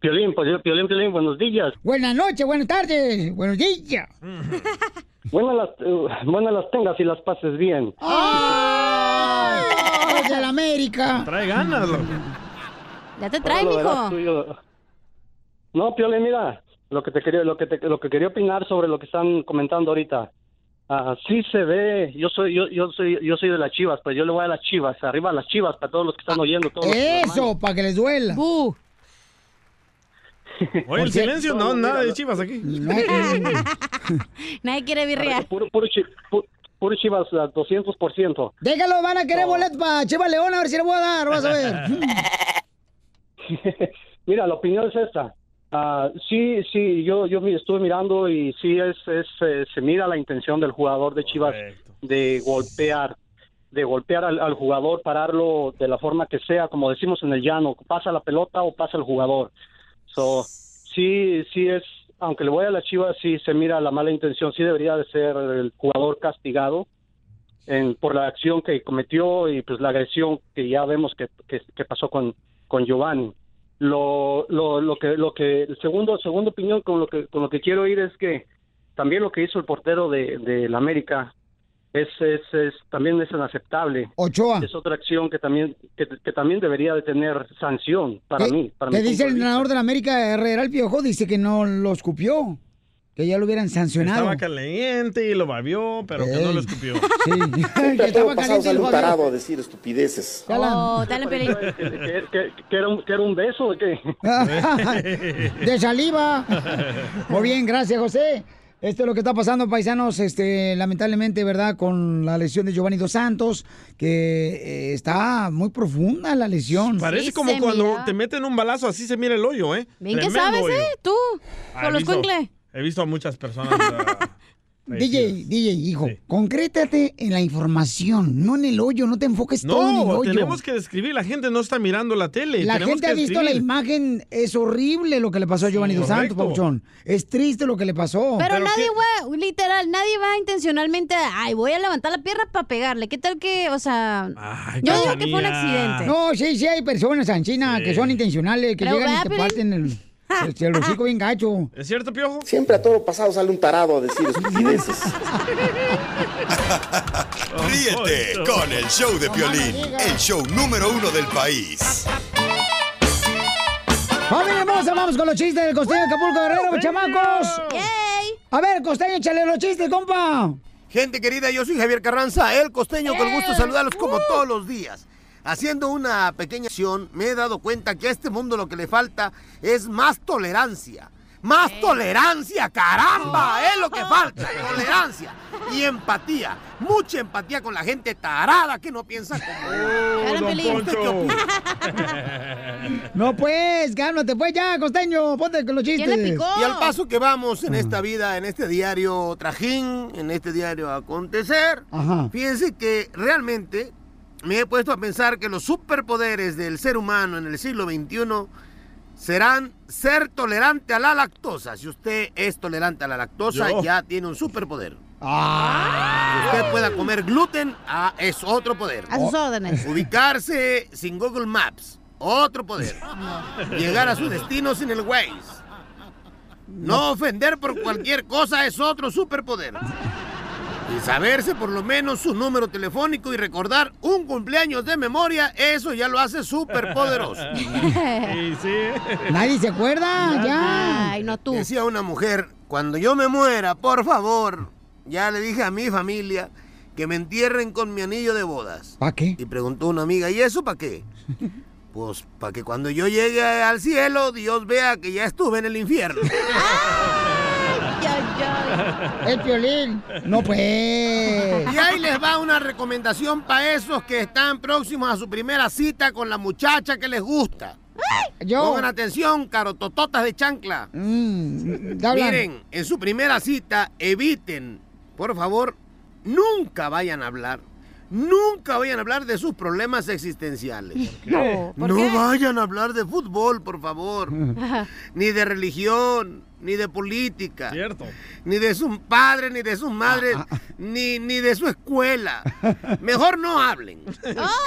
Piolín, pues yo, Piolín, Piolín, buenos días. Buenas noches, buenas tardes, buenos días. Buenas las, eh, buenas las tengas y las pases bien. ¡Ay! de la América! Trae ganas, loco. Ya te trae, mijo. No, Piolín, mira, lo que te quería, lo que te- lo que quería opinar sobre lo que están comentando ahorita. Ah, sí se ve, yo soy, yo, yo soy, yo soy de las Chivas, pues yo le voy a las Chivas, arriba a las Chivas para todos los que están oyendo, todos los Eso, para que les duela. Oye, el silencio, no, nada de chivas aquí. Nadie quiere birria. Puro, puro, chi- puro Chivas, a 200%. Déjalo, van a querer boletos para Chivas León, a ver si le voy a dar, vas a ver. Mira, la opinión es esta. Ah, sí, sí, yo, yo estuve mirando y sí es, es eh, se mira la intención del jugador de Chivas de golpear, de golpear al, al jugador, pararlo de la forma que sea, como decimos en el llano, pasa la pelota o pasa el jugador. So, sí, sí es, aunque le voy a la Chivas, sí se mira la mala intención, sí debería de ser el jugador castigado en, por la acción que cometió y pues la agresión que ya vemos que, que, que pasó con, con Giovanni. Lo, lo, lo que, lo que, el segundo, segunda opinión con lo que, con lo que quiero ir es que también lo que hizo el portero de, de la América es, es, es, también es inaceptable. Ochoa. Es otra acción que también, que, que también debería de tener sanción para mí. Para ¿Qué dice el entrenador de la América, Herrera el Piojo? Dice que no lo escupió, que ya lo hubieran sancionado. Estaba caliente y lo babió, pero que no lo escupió. que estaba caliente y lo babió. a decir estupideces. Oh, dale, Piolín. ¿Que, que- que era un, que era un beso o qué? de saliva. Muy bien, gracias, José. Esto es lo que está pasando, paisanos, este, lamentablemente, ¿verdad? Con la lesión de Giovanni Dos Santos, que eh, está muy profunda la lesión. Parece como cuando te meten un balazo, así se mira el hoyo, ¿eh? Bien que sabes, hoyo. ¿eh? Tú, con los cuencle. He visto a muchas personas. DJ, DJ, hijo, concrétate en la información, no en el hoyo, no te enfoques todo en el no, hoyo. tenemos que describir. La gente no está mirando la tele. La gente que ha visto la imagen, es horrible lo que le pasó a Giovanni Dos Santos. Pabuchón. Es triste lo que le pasó. Pero, nadie va, literal, nadie va intencionalmente, ay, voy a levantar la pierna para pegarle. ¿Qué tal que, o sea, yo digo que fue un accidente. No, sí, sí, hay personas en China que son intencionales, que Pero llegan y te parten el, el, el hocico bien gacho. ¿Es cierto, Piojo? Siempre a todo pasado sale un tarado a decir estupideces. Ríete con el show de Piolín, el show número uno del país. Familia hermosa, vamos con los chistes del costeño de Acapulco Guerrero, chamacos. A ver, costeño, échale los chistes, compa. Gente querida, yo soy Javier Carranza, el costeño, con gusto saludarlos como todos los días. Haciendo una pequeña acción, me he dado cuenta que a este mundo lo que le falta es más tolerancia. Más tolerancia, caramba, es lo que falta. Tolerancia y empatía. Mucha empatía con la gente tarada que no piensa como... don ¿Usted qué opina? No, pues, cálmate, pues ya, costeño, ponte con los chistes. Y al paso que vamos en esta vida, en este diario trajín, en este diario acontecer, Ajá. fíjense que realmente me he puesto a pensar que los superpoderes del ser humano en el siglo XXI serán ser tolerante a la lactosa. Si usted es tolerante a la lactosa, Yo. ya tiene un superpoder. Ah. Que usted pueda comer gluten, ah, es otro poder. A sus órdenes. Ubicarse sin Google Maps, otro poder. Llegar a su destino sin el Waze. No ofender por cualquier cosa es otro superpoder. Y saberse por lo menos su número telefónico y recordar un cumpleaños de memoria, eso ya lo hace súper poderoso. Sí, sí. Nadie se acuerda, ya. Ay, no tú. Decía una mujer, cuando yo me muera, por favor, ya le dije a mi familia que me entierren con mi anillo de bodas. ¿Para qué? Y preguntó una amiga, ¿y eso para qué? Pues para que cuando yo llegue al cielo, Dios vea que ya estuve en el infierno. El violín. No, pues. Y ahí les va una recomendación para esos que están próximos a su primera cita con la muchacha que les gusta. Yo. Pongan atención, carotototas de chancla. Mm. Miren, en su primera cita, eviten, por favor, nunca vayan a hablar. Nunca vayan a hablar de sus problemas existenciales. qué? ¿Por No qué? vayan a hablar de fútbol, por favor. ni de religión, ni de política. Cierto. Ni de sus padres, ni de sus madres, ni, ni de su escuela. Mejor no hablen.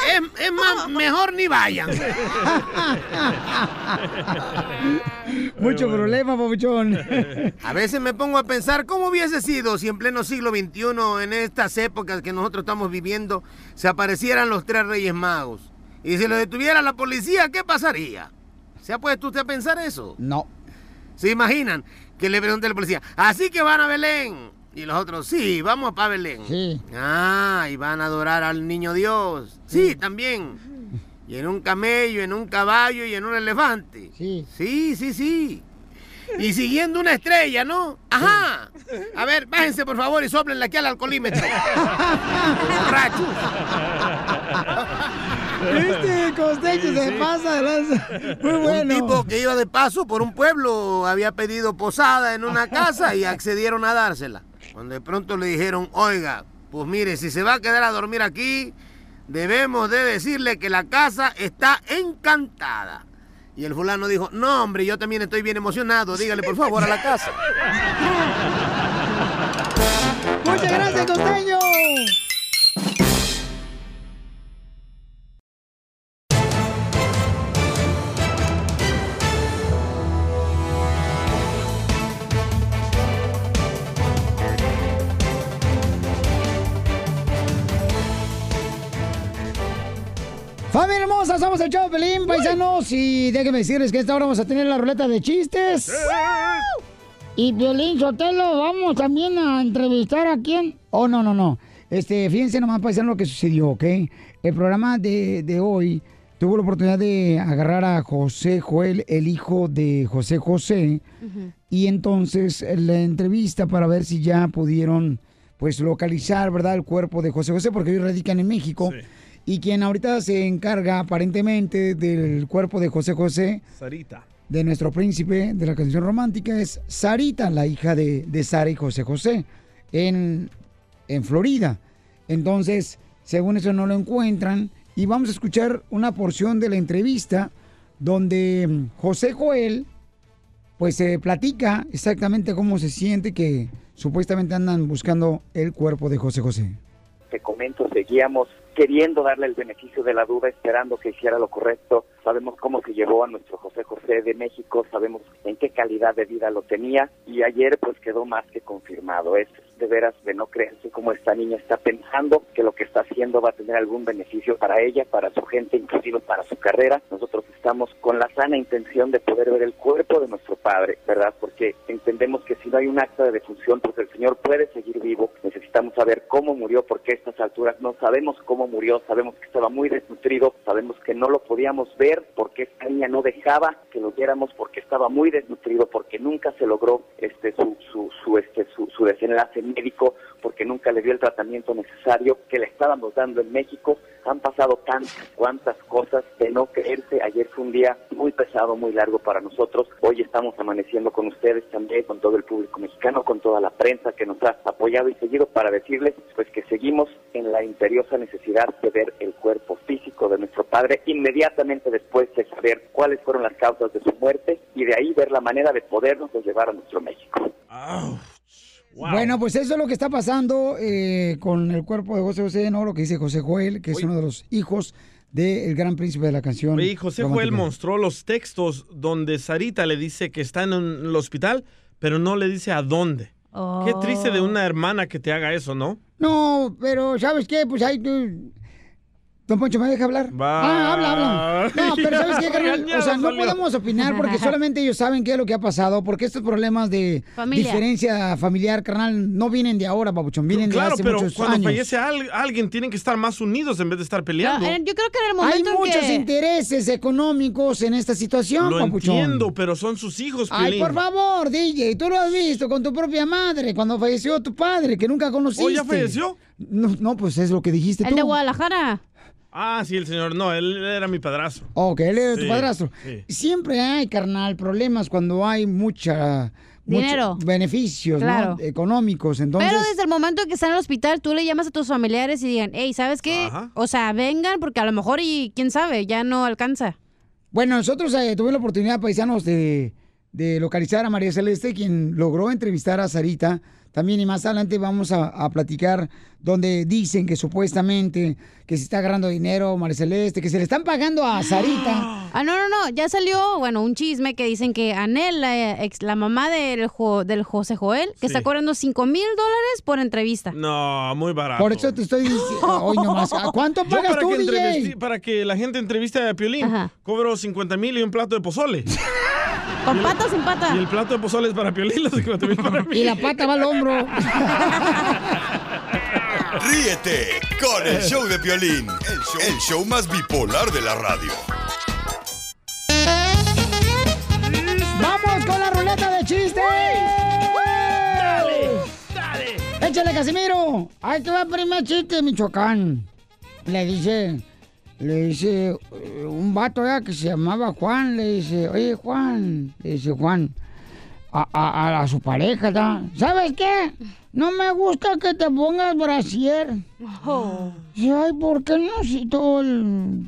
Es, es más, mejor ni vayan. Mucho problema. A veces me pongo a pensar cómo hubiese sido si en pleno siglo XXI, en estas épocas que nosotros estamos viviendo, se aparecieran los tres reyes magos. Y si lo detuviera la policía, ¿qué pasaría? ¿Se ha puesto usted a pensar eso? No. ¿Se imaginan? Que le pregunte a la policía, así que van a Belén. Y los otros, sí, vamos para Belén. Sí. Ah, y van a adorar al niño Dios. Sí, también. Y en un camello, en un caballo y en un elefante. Sí. Sí, sí, sí. Y siguiendo una estrella, ¿no? Ajá. A ver, bájense por favor y soplenle aquí al alcoholímetro. Este costeño se pasa de lanza. Muy bueno. Un tipo que iba de paso por un pueblo había pedido posada en una casa y accedieron a dársela. Cuando de pronto le dijeron, oiga, pues mire, si se va a quedar a dormir aquí, debemos de decirle que la casa está encantada. Y el fulano dijo, no hombre, yo también estoy bien emocionado, dígale por favor a la casa. Muchas gracias, costeño. Familia hermosa, somos el Chavo Pelín, paisanos, y déjenme decirles que esta hora vamos a tener la ruleta de chistes. Y Violín Sotelo, vamos también a entrevistar a quién. Oh, no, no, no. Este, fíjense nomás, paisano, lo que sucedió, ¿ok? El programa de, de hoy tuvo la oportunidad de agarrar a José Joel, el hijo de José José, y entonces la entrevista para ver si ya pudieron, pues, localizar, ¿verdad?, el cuerpo de José José, porque ellos radican en México. Y quien ahorita se encarga aparentemente del cuerpo de José José Sarita. de nuestro príncipe de la canción romántica es Sarita, la hija de, de Sara y José José, en, en Florida. Entonces, según eso no lo encuentran. Y vamos a escuchar una porción de la entrevista donde José Joel, pues se platica exactamente cómo se siente que supuestamente andan buscando el cuerpo de José José. te comento, seguíamos queriendo darle el beneficio de la duda, esperando que hiciera lo correcto. Sabemos cómo se llevó a nuestro José José de México, sabemos en qué calidad de vida lo tenía y ayer pues quedó más que confirmado. Es de veras de no creerse cómo esta niña está pensando que lo que está haciendo va a tener algún beneficio para ella, para su gente, inclusive para su carrera. Nosotros estamos con la sana intención de poder ver el cuerpo de nuestro padre, ¿verdad? Porque entendemos que si no hay un acta de defunción, pues el Señor puede seguir vivo. Necesitamos saber cómo murió, porque a estas alturas no sabemos cómo murió, sabemos que estaba muy desnutrido, sabemos que no lo podíamos ver porque esta niña no dejaba que lo viéramos porque estaba muy desnutrido, porque nunca se logró este su su, su este su, su desenlace médico, porque nunca le dio el tratamiento necesario que le estábamos dando en México. Han pasado tantas cuantas cosas de no creerse. Ayer fue un día muy pesado, muy largo para nosotros. Hoy estamos amaneciendo con ustedes también, con todo el público mexicano, con toda la prensa que nos ha apoyado y seguido para decirles pues que seguimos en la imperiosa necesidad de ver el cuerpo físico de nuestro padre inmediatamente después de saber cuáles fueron las causas de su muerte y de ahí ver la manera de podernos llevar a nuestro México. Bueno, pues eso es lo que está pasando eh, con el cuerpo de José José, ¿no? Lo que dice José Joel, que es uno de los hijos del gran príncipe de la canción. Y José Joel mostró los textos donde Sarita le dice que está en el hospital, pero no le dice a dónde. Qué triste de una hermana que te haga eso, ¿no? No, pero ¿sabes qué? Pues ahí tú... Don Poncho, ¿me deja hablar? Va. Ah, habla, habla. No, pero ¿sabes qué, carnal? O sea, no podemos opinar porque solamente ellos saben qué es lo que ha pasado, porque estos problemas de Familia. diferencia familiar, carnal, no vienen de ahora, babuchón, vienen de Claro, hace pero muchos cuando años. fallece al- alguien, tienen que estar más unidos en vez de estar peleando. yo creo que en el Hay momento en muchos que- intereses económicos en esta situación, Lo papuchón. entiendo, pero son sus hijos, Ay, Piolín. por favor, DJ, tú lo has visto con tu propia madre cuando falleció tu padre, que nunca conociste. ¿Oh, ya falleció? No, no, pues es lo que dijiste El tú. de Guadalajara. Ah, sí, el señor. No, él era mi padrastro. Ok, él era tu padrastro. sí. Siempre hay, carnal, problemas cuando hay mucha... mucho- Dinero. beneficios, Claro. ¿no? Económicos, entonces... Pero desde el momento que están en el hospital, tú le llamas a tus familiares y digan, hey, ¿sabes qué? O sea, vengan porque a lo mejor y quién sabe, ya no alcanza. Bueno, nosotros eh, tuvimos la oportunidad, paisanos, de, de localizar a María Celeste, quien logró entrevistar a Sarita. También y más adelante vamos a, a platicar donde dicen que supuestamente que se está agarrando dinero María Celeste, que se le están pagando a Sarita. Ah, no, no, no, ya salió, bueno, un chisme que dicen que Anel, la, ex- la mamá del, Jo- del José Joel, que Sí. está cobrando 5 mil dólares por entrevista. No, muy barato. Por eso te estoy diciendo, hoy nomás, ¿a cuánto pagas para tú, que, DJ? para que la gente entreviste a Piolín, cobro 50 mil y un plato de pozole. ¿Con pata o sin pata? Y el plato de pozole es para Piolín, los 50 mil para mí. Y la pata va al hombro. Ríete con el show de Piolín, el show, el show más bipolar de la radio. ¡Vamos con la ruleta de chistes! ¡Dale! ¡Dale! ¡Échale, Casimiro! Ahí te va el primer chiste, Michoacán. Le dice, le dice eh, un vato ya que se llamaba Juan, le dice, oye Juan, le dice Juan, a, a- a su pareja, ¿da? ¿sabes qué? No me gusta que te pongas brasier. Dice, ay, ¿por qué no si todos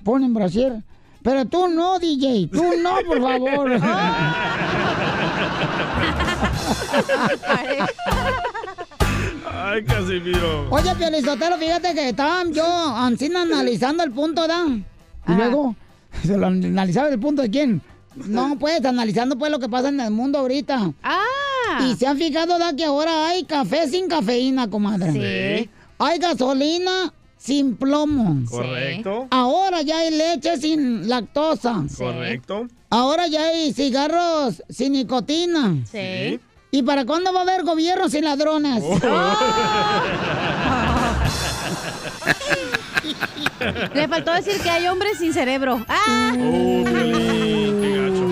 ponen brasier? Pero tú no, DJ, tú no, por favor. Ay, Casimiro. Oye, Pielizotero, fíjate que estaba yo ancina analizando el punto, ¿da? Y luego, ¿se lo analizaba el punto de quién? No, pues, analizando pues lo que pasa en el mundo ahorita. ¡Ah! Y se han fijado, da, que ahora hay café sin cafeína, comadre. Sí. Hay gasolina sin plomo. Correcto. Ahora ya hay leche sin lactosa. Correcto. Ahora ya hay cigarros sin nicotina. Sí. ¿Y para cuándo va a haber gobierno sin ladrones? Le faltó decir que hay hombres sin cerebro. ¡Ah! Oh, Piolín, qué gacho.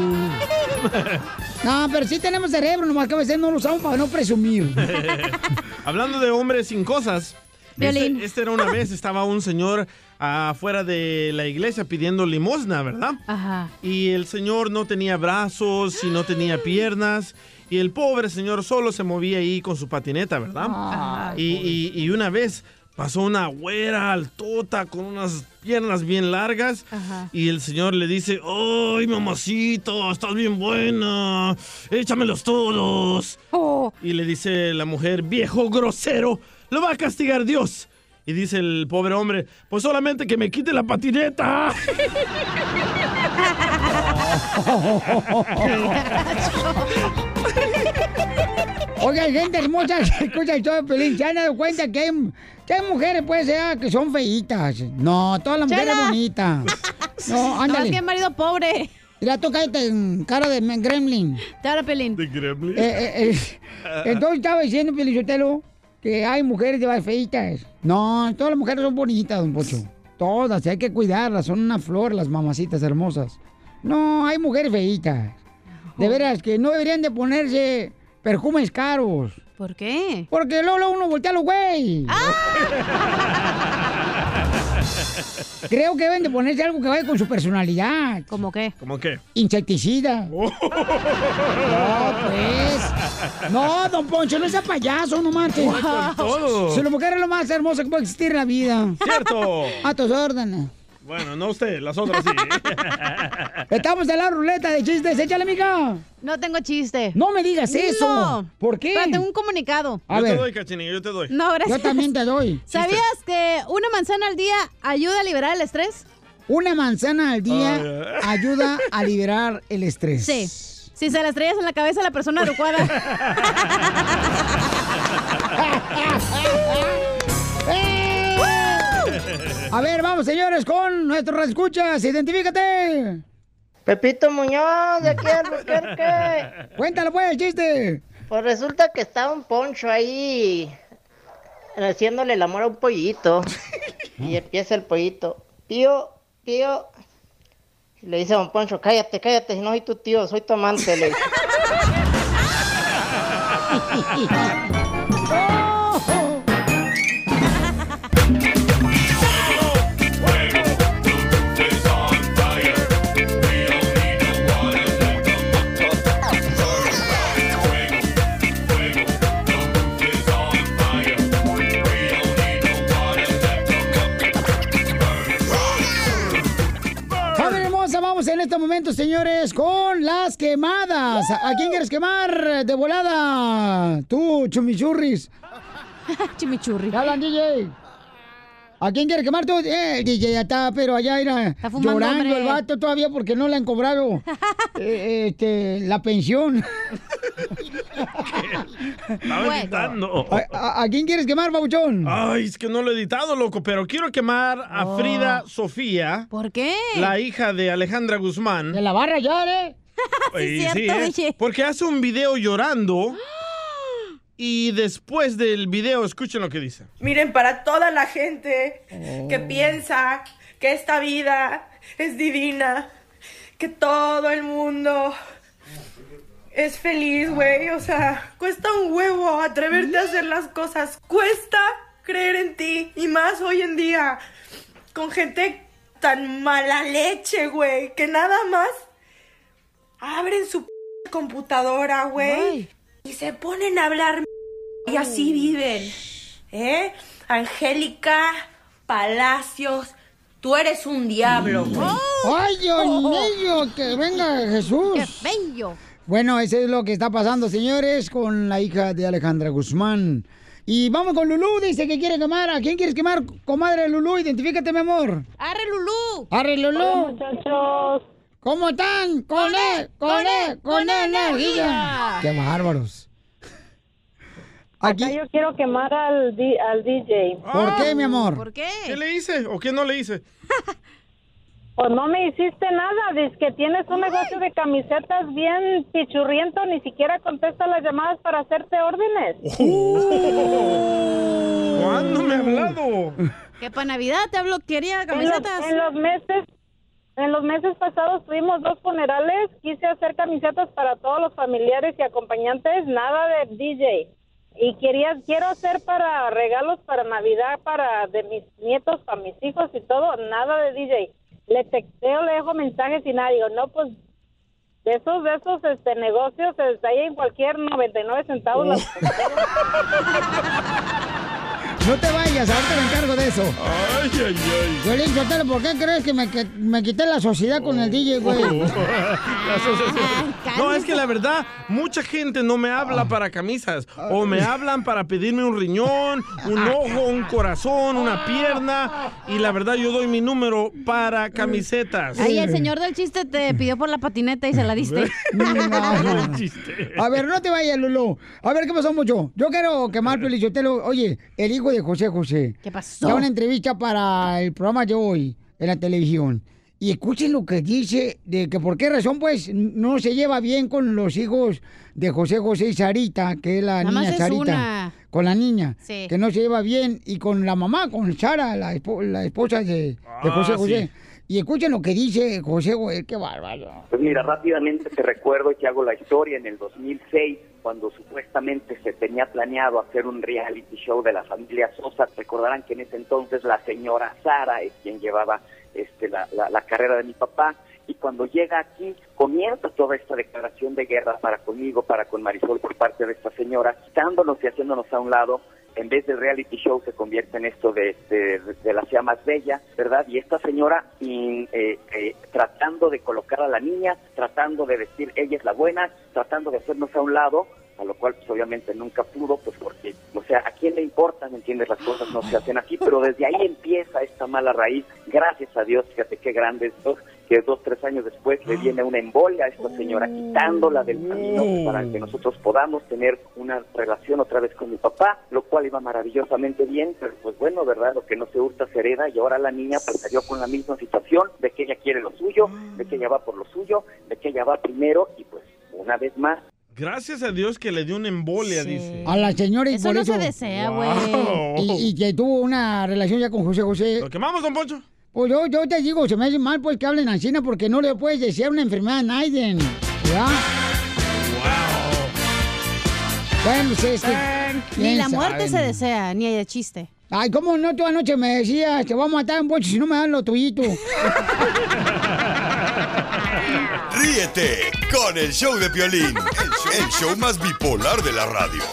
No, pero sí tenemos cerebro, nomás que a veces no lo usamos para no presumir. Hablando de hombres sin cosas. Este, este era una vez, estaba un señor afuera de la iglesia pidiendo limosna, ¿verdad? Ajá. Y el señor no tenía brazos y no tenía piernas. Y el pobre señor solo se movía ahí con su patineta, ¿verdad? Y, y- y una vez pasó una güera altota con unas piernas bien largas. Ajá. Y el señor le dice, ¡Ay, mamacito! ¡Estás bien buena! ¡Échamelos todos! Oh. Y le dice la mujer, ¡Viejo grosero! ¡Lo va a castigar Dios! Y dice el pobre hombre, pues solamente que me quite la patineta. Oiga, hay gente hermosa escucha el show de Pelín. ¿Se han dado cuenta que hay, que hay mujeres, pues, ya, que son feitas? No, toda la mujer es Chela. bonita. No, No, ándale. es que marido pobre. Mira, tú cállate en cara de gremlin. Te habla Pelín. ¿De Gremlin? Eh, eh, eh, entonces estaba diciendo, Pelizotelo, que hay mujeres de feitas. No, todas las mujeres son bonitas, don Pocho. Todas, y hay que cuidarlas, son una flor las mamacitas hermosas. No, hay mujeres feitas. De veras, que no deberían de ponerse perfumes caros. ¿Por qué? Porque luego, uno voltea a los güey. Creo que deben de ponerse algo que vaya con su personalidad. ¿Cómo qué? ¿Cómo qué? Insecticida. No, pues. No, don Poncho, no sea payaso, no marches. Con todo. Si la mujer es lo más hermoso que puede existir en la vida. Cierto. A tus órdenes. Bueno, no usted, las otras sí. Estamos en la ruleta de chistes. Échale, amiga. No tengo chiste. No me digas eso. No. ¿Por qué? Pero tengo un comunicado. A yo ver. te doy, cachinilla, yo te doy. No, gracias. Yo también te doy. ¿Sabías que una manzana al día ayuda a liberar el estrés? Una manzana al día Ay, ayuda a liberar el estrés. Sí. Si se la estrellas en la cabeza a la persona adecuada. A ver, vamos, señores, con nuestros escuchas. Identifícate. Pepito Muñoz, de aquí al Albuquerque. Cuéntalo, pues, el chiste. Pues resulta que estaba un poncho ahí haciéndole el amor a un pollito. Y empieza el pollito. Tío, tío. Y le dice a don Poncho, cállate, cállate, no soy tu tío, soy tu amante. Le dice. vamos en este momento, señores, con las quemadas. ¿A quién quieres quemar de volada? Tú, chumichurris. Chimichurri. Hablan, DJ. ¿A quién quieres quemar tú? Eh, el DJ ya está, pero allá era fumando, llorando hombre. el vato todavía porque no le han cobrado eh, este, la pensión. Estaba editando. ¿A, a- a quién quieres quemar, babuchón? Ay, es que no lo he editado, loco, pero quiero quemar a Oh. Frida Sofía. ¿Por qué? La hija de Alejandra Guzmán. De la barra ya, ¿eh? Y cierto, ¿eh? DJ. Porque hace un video llorando. Y después del video, escuchen lo que dice. Miren, para toda la gente que piensa que esta vida es divina, que todo el mundo es feliz, güey. O sea, cuesta un huevo atreverte a hacer las cosas. Cuesta creer en ti. Y más hoy en día, con gente tan mala leche, güey, que nada más abren su p- computadora, güey, y se ponen a hablar m- y así viven. ¿Eh? Angélica Palacios, tú eres un diablo, güey. ¡Ay, Dios mío! ¡Que venga Jesús! ¡Qué bello! Bueno, eso es lo que está pasando, señores, con la hija de Alejandra Guzmán. Y vamos con Lulú, dice que quiere quemar. ¿A quién quieres quemar, comadre Lulú? Identifícate, mi amor. ¡Arre, Lulú! ¡Arre, Lulú! Hola, muchachos. ¿Cómo están? ¡Con él! ¡Con él! ¡Con energía! ¡Qué bárbaros! Acá yo quiero quemar al, di- al DJ. ¿Por qué, mi amor? ¿Por qué? ¿Qué le hice o qué no le hice? Pues no me hiciste nada, dice que tienes un negocio de camisetas bien pichurriento, ni siquiera contesta las llamadas para hacerte órdenes. ¿Cuándo me ha hablado? Que para Navidad te hablo, quería En los, camisetas. en los meses en los meses pasados tuvimos dos funerales, quise hacer camisetas para todos los familiares y acompañantes, nada de DJ. Y quería quiero hacer para regalos para Navidad para de mis nietos, para mis hijos y todo, nada de DJ. Le texteo, le dejo mensajes y nada, digo, no pues de esos de esos este negocios está ahí en cualquier 99 centavos la- No te vayas, ahorita me encargo de eso. Ay, ay, ay. Violín Sotelo, ¿por qué crees que me, que me quité la sociedad con el DJ, güey? La asociación. No, es que la verdad, mucha gente no me habla para camisas. O me hablan para pedirme un riñón, un ojo, un corazón, una pierna. Y la verdad, yo doy mi número para camisetas. Ahí el señor del chiste te pidió por la patineta y se la diste. A ver, no te vayas, Lulu. A ver, ¿qué pasó mucho? Yo quiero quemar Pelichotelo. Oye, el hijo de José José. ¿Qué pasó? Da una entrevista para el programa de hoy en la televisión. Y escuchen lo que dice, de que por qué razón, pues, no se lleva bien con los hijos de José José y Sarita, que es la Nada más niña es Sarita. una. Con la niña. Sí. Que no se lleva bien. Y con la mamá, con Sara, la, espo- la esposa de, de Ah, José José. sí. Y escuchen lo que dice José José, qué bárbaro. Pues mira, rápidamente te recuerdo que hago la historia en el 2006, cuando supuestamente se tenía planeado hacer un reality show de la familia Sosa. Recordarán que en ese entonces la señora Sara es quien llevaba este, la, la- la carrera de mi papá. Y cuando llega aquí, comienza toda esta declaración de guerra para conmigo, para con Marisol por parte de esta señora, quitándonos y haciéndonos a un lado. En vez del reality show se convierte en esto de, la sea más bella, ¿verdad? Y esta señora in- eh, eh, tratando de colocar a la niña, tratando de decir ella es la buena, tratando de hacernos a un lado, a lo cual pues obviamente nunca pudo, pues porque, o sea, ¿a quién le importa? ¿Me entiendes? Las cosas no se hacen así, pero desde ahí empieza esta mala raíz. Gracias a Dios, fíjate qué grande esto, que dos, tres años después le viene una embolia a esta señora, quitándola del camino pues, para que nosotros podamos tener una relación otra vez con mi papá, lo cual iba maravillosamente bien, pero pues bueno, ¿verdad? Lo que no se hurta se hereda y ahora la niña pues salió con la misma situación de que ella quiere lo suyo, de que ella va por lo suyo, de que ella va primero y pues una vez más Gracias a Dios que le dio una embolia, dice. A la señora y Eso por no eso... se desea, güey. Wow. Y, y que tuvo una relación ya con José José. ¿Lo quemamos, don Poncho? Pues yo, yo te digo, se me hace mal pues que hablen así, ¿no? porque no le puedes desear una enfermedad a nadie. ¿Ya? Bueno, pues es que... Ni ¿quién la muerte se desea, ni de chiste. Ay, ¿cómo no? Tú anoche me decías, te voy a matar un pocho si no me dan lo tuyito. Ríete con el show de Piolín, el show, el show más bipolar de la radio.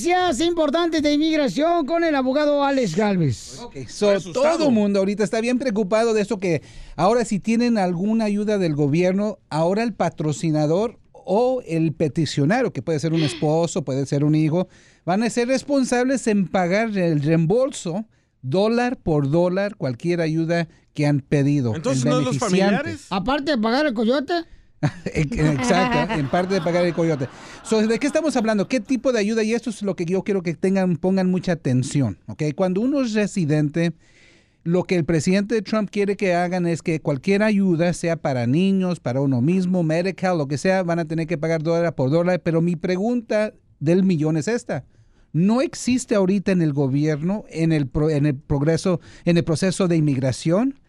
Noticias importantes de inmigración con el abogado Alex Galvez. So, todo el mundo ahorita está bien preocupado de eso que ahora si tienen alguna ayuda del gobierno, ahora el patrocinador o el peticionario, que puede ser un esposo, puede ser un hijo, van a ser responsables en pagar el reembolso dólar por dólar cualquier ayuda que han pedido. Entonces, ¿no los familiares? Aparte de pagar el coyote. Exacto, en parte de pagar el coyote. So, ¿De qué estamos hablando? ¿Qué tipo de ayuda? Y esto es lo que yo quiero que tengan, pongan mucha atención. ¿ok? Cuando uno es residente, lo que el presidente Trump quiere que hagan es que cualquier ayuda, sea para niños, para uno mismo, medical, lo que sea, van a tener que pagar dólar por dólar. Pero mi pregunta del millón es esta. No existe ahorita en el gobierno, en el, pro- en el progreso, en el proceso de inmigración,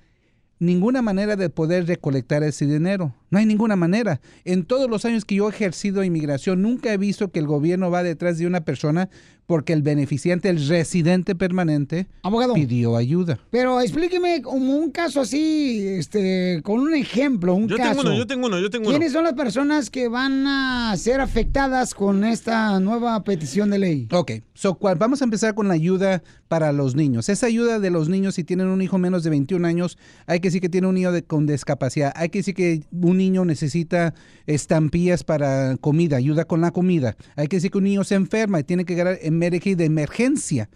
ninguna manera de poder recolectar ese dinero. No hay ninguna manera. En todos los años que yo he ejercido inmigración, nunca he visto que el gobierno va detrás de una persona porque el beneficiante, el residente permanente, pidió ayuda. Pero explíqueme como un caso así, este, con un ejemplo, un Yo caso. tengo uno, yo tengo uno, yo tengo uno. ¿Quiénes son las personas que van a ser afectadas con esta nueva petición de ley? Ok, so, cua- vamos a empezar con la ayuda para los niños. Esa ayuda de los niños, si tienen un hijo menos de 21 años, hay que decir que tiene un niño de- con discapacidad. Hay que decir que un niño necesita estampillas para comida, ayuda con la comida. Hay que decir que un niño se enferma y tiene que ganar en Medicaid de emergencia.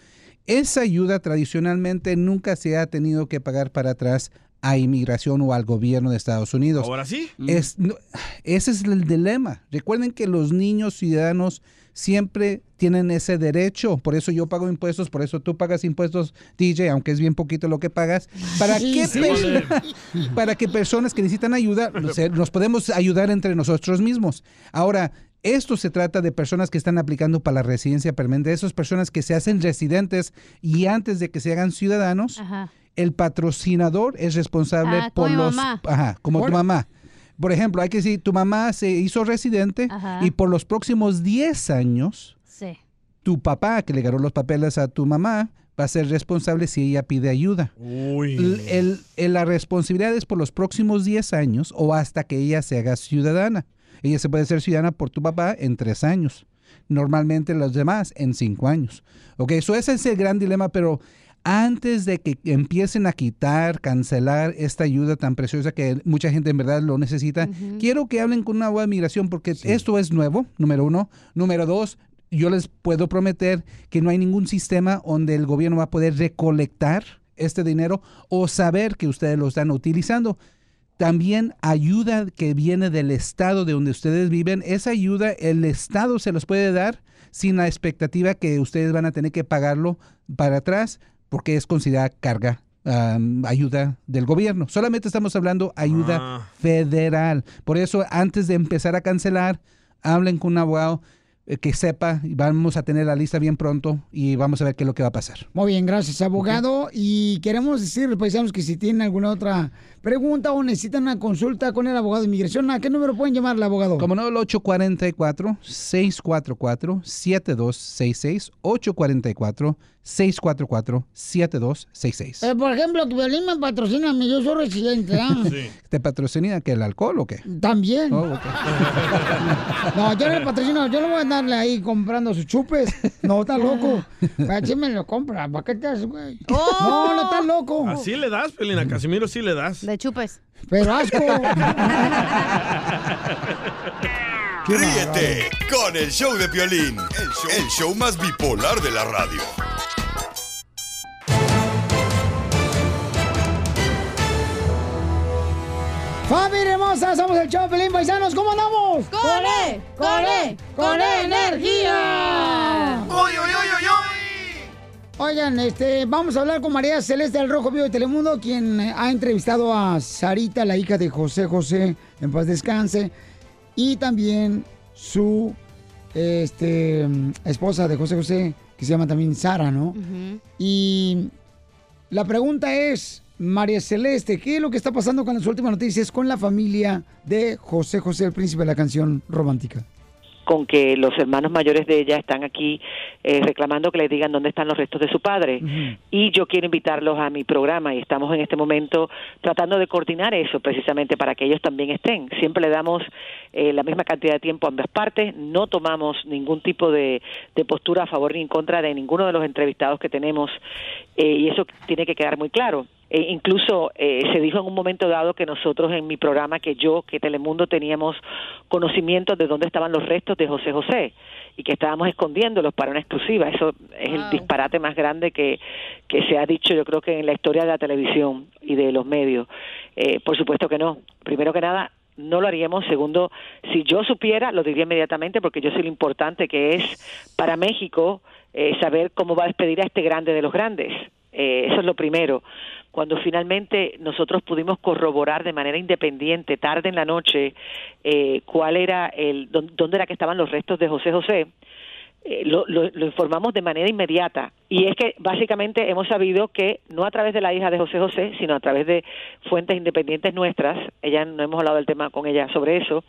Esa ayuda tradicionalmente nunca se ha tenido que pagar para atrás a inmigración o al gobierno de Estados Unidos. ¿Ahora sí? Es, no, ese es el dilema. Recuerden que los niños ciudadanos siempre tienen ese derecho. Por eso yo pago impuestos, por eso tú pagas impuestos, DJ, aunque es bien poquito lo que pagas. ¿Para, Sí, qué sí. per- para que personas que necesitan ayuda nos, nos podemos ayudar entre nosotros mismos? Ahora, esto se trata de personas que están aplicando para la residencia permanente, esas personas que se hacen residentes y antes de que se hagan ciudadanos, Ajá. el patrocinador es responsable Ah, por los... mamá. Ajá, como Por- tu mamá. Por ejemplo, hay que decir, tu mamá se hizo residente Ajá. y por los próximos 10 años, Sí. tu papá, que le ganó los papeles a tu mamá, va a ser responsable si ella pide ayuda. El- el- el- la responsabilidad es por los próximos 10 años o hasta que ella se haga ciudadana. Ella se puede ser ciudadana por tu papá en 3 años. Normalmente los demás en 5 años. Ok, eso ese es el gran dilema, pero antes de que empiecen a quitar, cancelar esta ayuda tan preciosa que mucha gente en verdad lo necesita, quiero que hablen con una abogado de migración porque esto es nuevo, número uno. Número dos, yo les puedo prometer que no hay ningún sistema donde el gobierno va a poder recolectar este dinero o saber que ustedes lo están utilizando. También ayuda que viene del estado de donde ustedes viven, esa ayuda el estado se los puede dar sin la expectativa que ustedes van a tener que pagarlo para atrás porque es considerada carga, um, ayuda del gobierno. Solamente estamos hablando ayuda Ah. federal. Por eso, antes de empezar a cancelar, hablen con un abogado que sepa, y vamos a tener la lista bien pronto y vamos a ver qué es lo que va a pasar. Muy bien, gracias, abogado. Y queremos decirles, paisanos, que si tienen alguna otra pregunta o necesitan una consulta con el abogado de inmigración, ¿a qué número pueden llamar al abogado? Como no, el 844-644-7266. 844-644-7266. Eh, por ejemplo, que Violín me patrocina a mí, yo soy residente, ¿ah? ¿Te patrocina que el alcohol o qué? También. Oh. No, yo no le patrocino, yo no voy a andarle ahí comprando sus chupes. No, está loco. Así me lo compra. ¿Para qué te haces, güey? No, no estás loco. Así le das, Pelín. A Casimiro sí le das. De chupes. Pero asco. Ríete con el show de Piolín, el show, el show más bipolar de la radio. ¡Familia hermosa! Somos el show Pelín Paisanos. ¿Cómo andamos? ¡Con E! ¡Con E! ¡Con energía! ¡Uy, uy, uy, uy, Oigan, este, vamos a hablar con María Celeste del Rojo Vivo de Telemundo, quien eh, ha entrevistado a Sarita, la hija de José José, en paz descanse, y también su este, esposa de José José, que se llama también Sara, ¿no? Y la pregunta es, María Celeste, ¿qué es lo que está pasando con las últimas noticias con la familia de José José, el príncipe de la canción romántica? con que los hermanos mayores de ella están aquí eh, reclamando que les digan dónde están los restos de su padre. Y yo quiero invitarlos a mi programa y estamos en este momento tratando de coordinar eso precisamente para que ellos también estén. Siempre le damos eh, la misma cantidad de tiempo a ambas partes, no tomamos ningún tipo de, de postura a favor ni en contra de ninguno de los entrevistados que tenemos eh, y eso tiene que quedar muy claro. E incluso eh, se dijo en un momento dado que nosotros en mi programa, que yo, que Telemundo teníamos conocimiento de dónde estaban los restos de José José y que estábamos escondiéndolos para una exclusiva. Eso es el disparate más grande que, que se ha dicho, yo creo que en la historia de la televisión y de los medios. Eh, por supuesto que no. Primero que nada, no lo haríamos. Segundo, si yo supiera, lo diría inmediatamente porque yo sé lo importante que es para México eh, saber cómo va a despedir a este grande de los grandes. Eh, eso es lo primero. Cuando finalmente nosotros pudimos corroborar de manera independiente, tarde en la noche, eh, cuál era el, dó- dónde era que estaban los restos de José José, eh, lo, informamos de manera inmediata. Y es que básicamente hemos sabido que no a través de la hija de José José, sino a través de fuentes independientes nuestras, ella no hemos hablado del tema con ella sobre eso,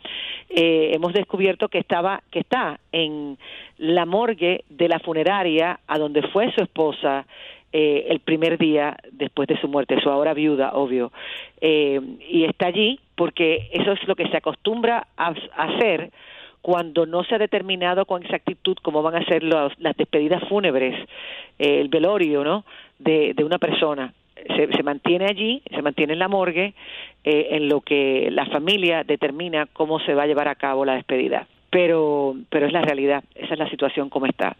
eh, hemos descubierto que estaba, que está en la morgue de la funeraria a donde fue su esposa eh, el primer día después de su muerte, su ahora viuda, obvio, Eh, y está allí porque eso es lo que se acostumbra a hacer cuando no se ha determinado con exactitud cómo van a ser los- las despedidas fúnebres, eh, el velorio, ¿no? De, de una persona. Se, se mantiene allí, se mantiene en la morgue, eh, en lo que la familia determina cómo se va a llevar a cabo la despedida. Pero, pero es la realidad, esa es la situación como está.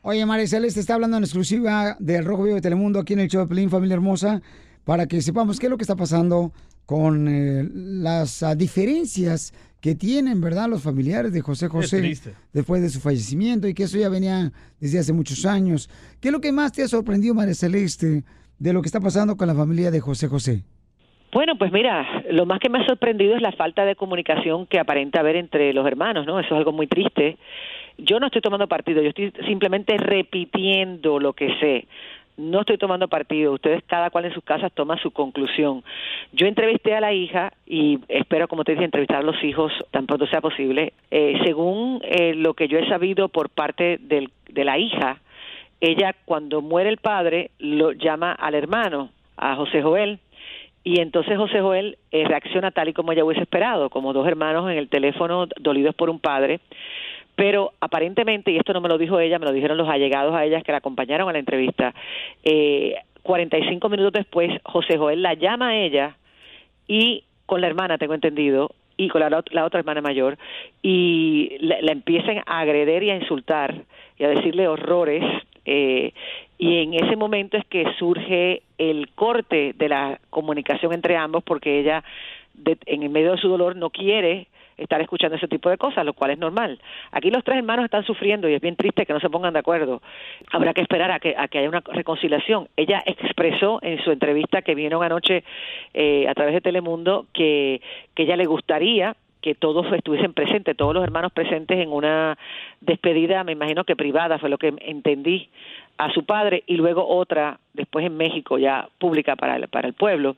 Oye, María Celeste está hablando en exclusiva del Rojo Vivo de Telemundo aquí en el show de Pelín, familia hermosa, para que sepamos qué es lo que está pasando con eh, las ah, diferencias que tienen, ¿verdad?, los familiares de José José después de su fallecimiento y que eso ya venía desde hace muchos años. ¿Qué es lo que más te ha sorprendido, María Celeste, de lo que está pasando con la familia de José José? Bueno, pues mira, lo más que me ha sorprendido es la falta de comunicación que aparenta haber entre los hermanos, ¿no? Eso es algo muy triste. Yo no estoy tomando partido, yo estoy simplemente repitiendo lo que sé. No estoy tomando partido, ustedes cada cual en sus casas toma su conclusión. Yo entrevisté a la hija y espero, como te dije, entrevistar a los hijos tan pronto sea posible. Eh, según eh, lo que yo he sabido por parte del- de la hija, ella cuando muere el padre lo llama al hermano, a José Joel, y entonces José Joel eh, reacciona tal y como ella hubiese esperado, como dos hermanos en el teléfono dolidos por un padre, Pero aparentemente, y esto no me lo dijo ella, me lo dijeron los allegados a ella que la acompañaron a la entrevista, eh, 45 minutos después, José Joel la llama a ella y con la hermana, tengo entendido, y con la, la otra hermana mayor, y la, la empiezan a agreder y a insultar y a decirle horrores. eh, y en ese momento es que surge el corte de la comunicación entre ambos porque ella, de- en medio de su dolor, no quiere estar escuchando ese tipo de cosas, lo cual es normal. Aquí los tres hermanos están sufriendo y es bien triste que no se pongan de acuerdo. Habrá que esperar a que, a que haya una reconciliación. Ella expresó en su entrevista que vieron anoche eh, a través de Telemundo que, que ella le gustaría que todos estuviesen presentes, todos los hermanos presentes en una despedida, me imagino que privada, fue lo que entendí, a su padre y luego otra después en México ya pública para el, para el pueblo.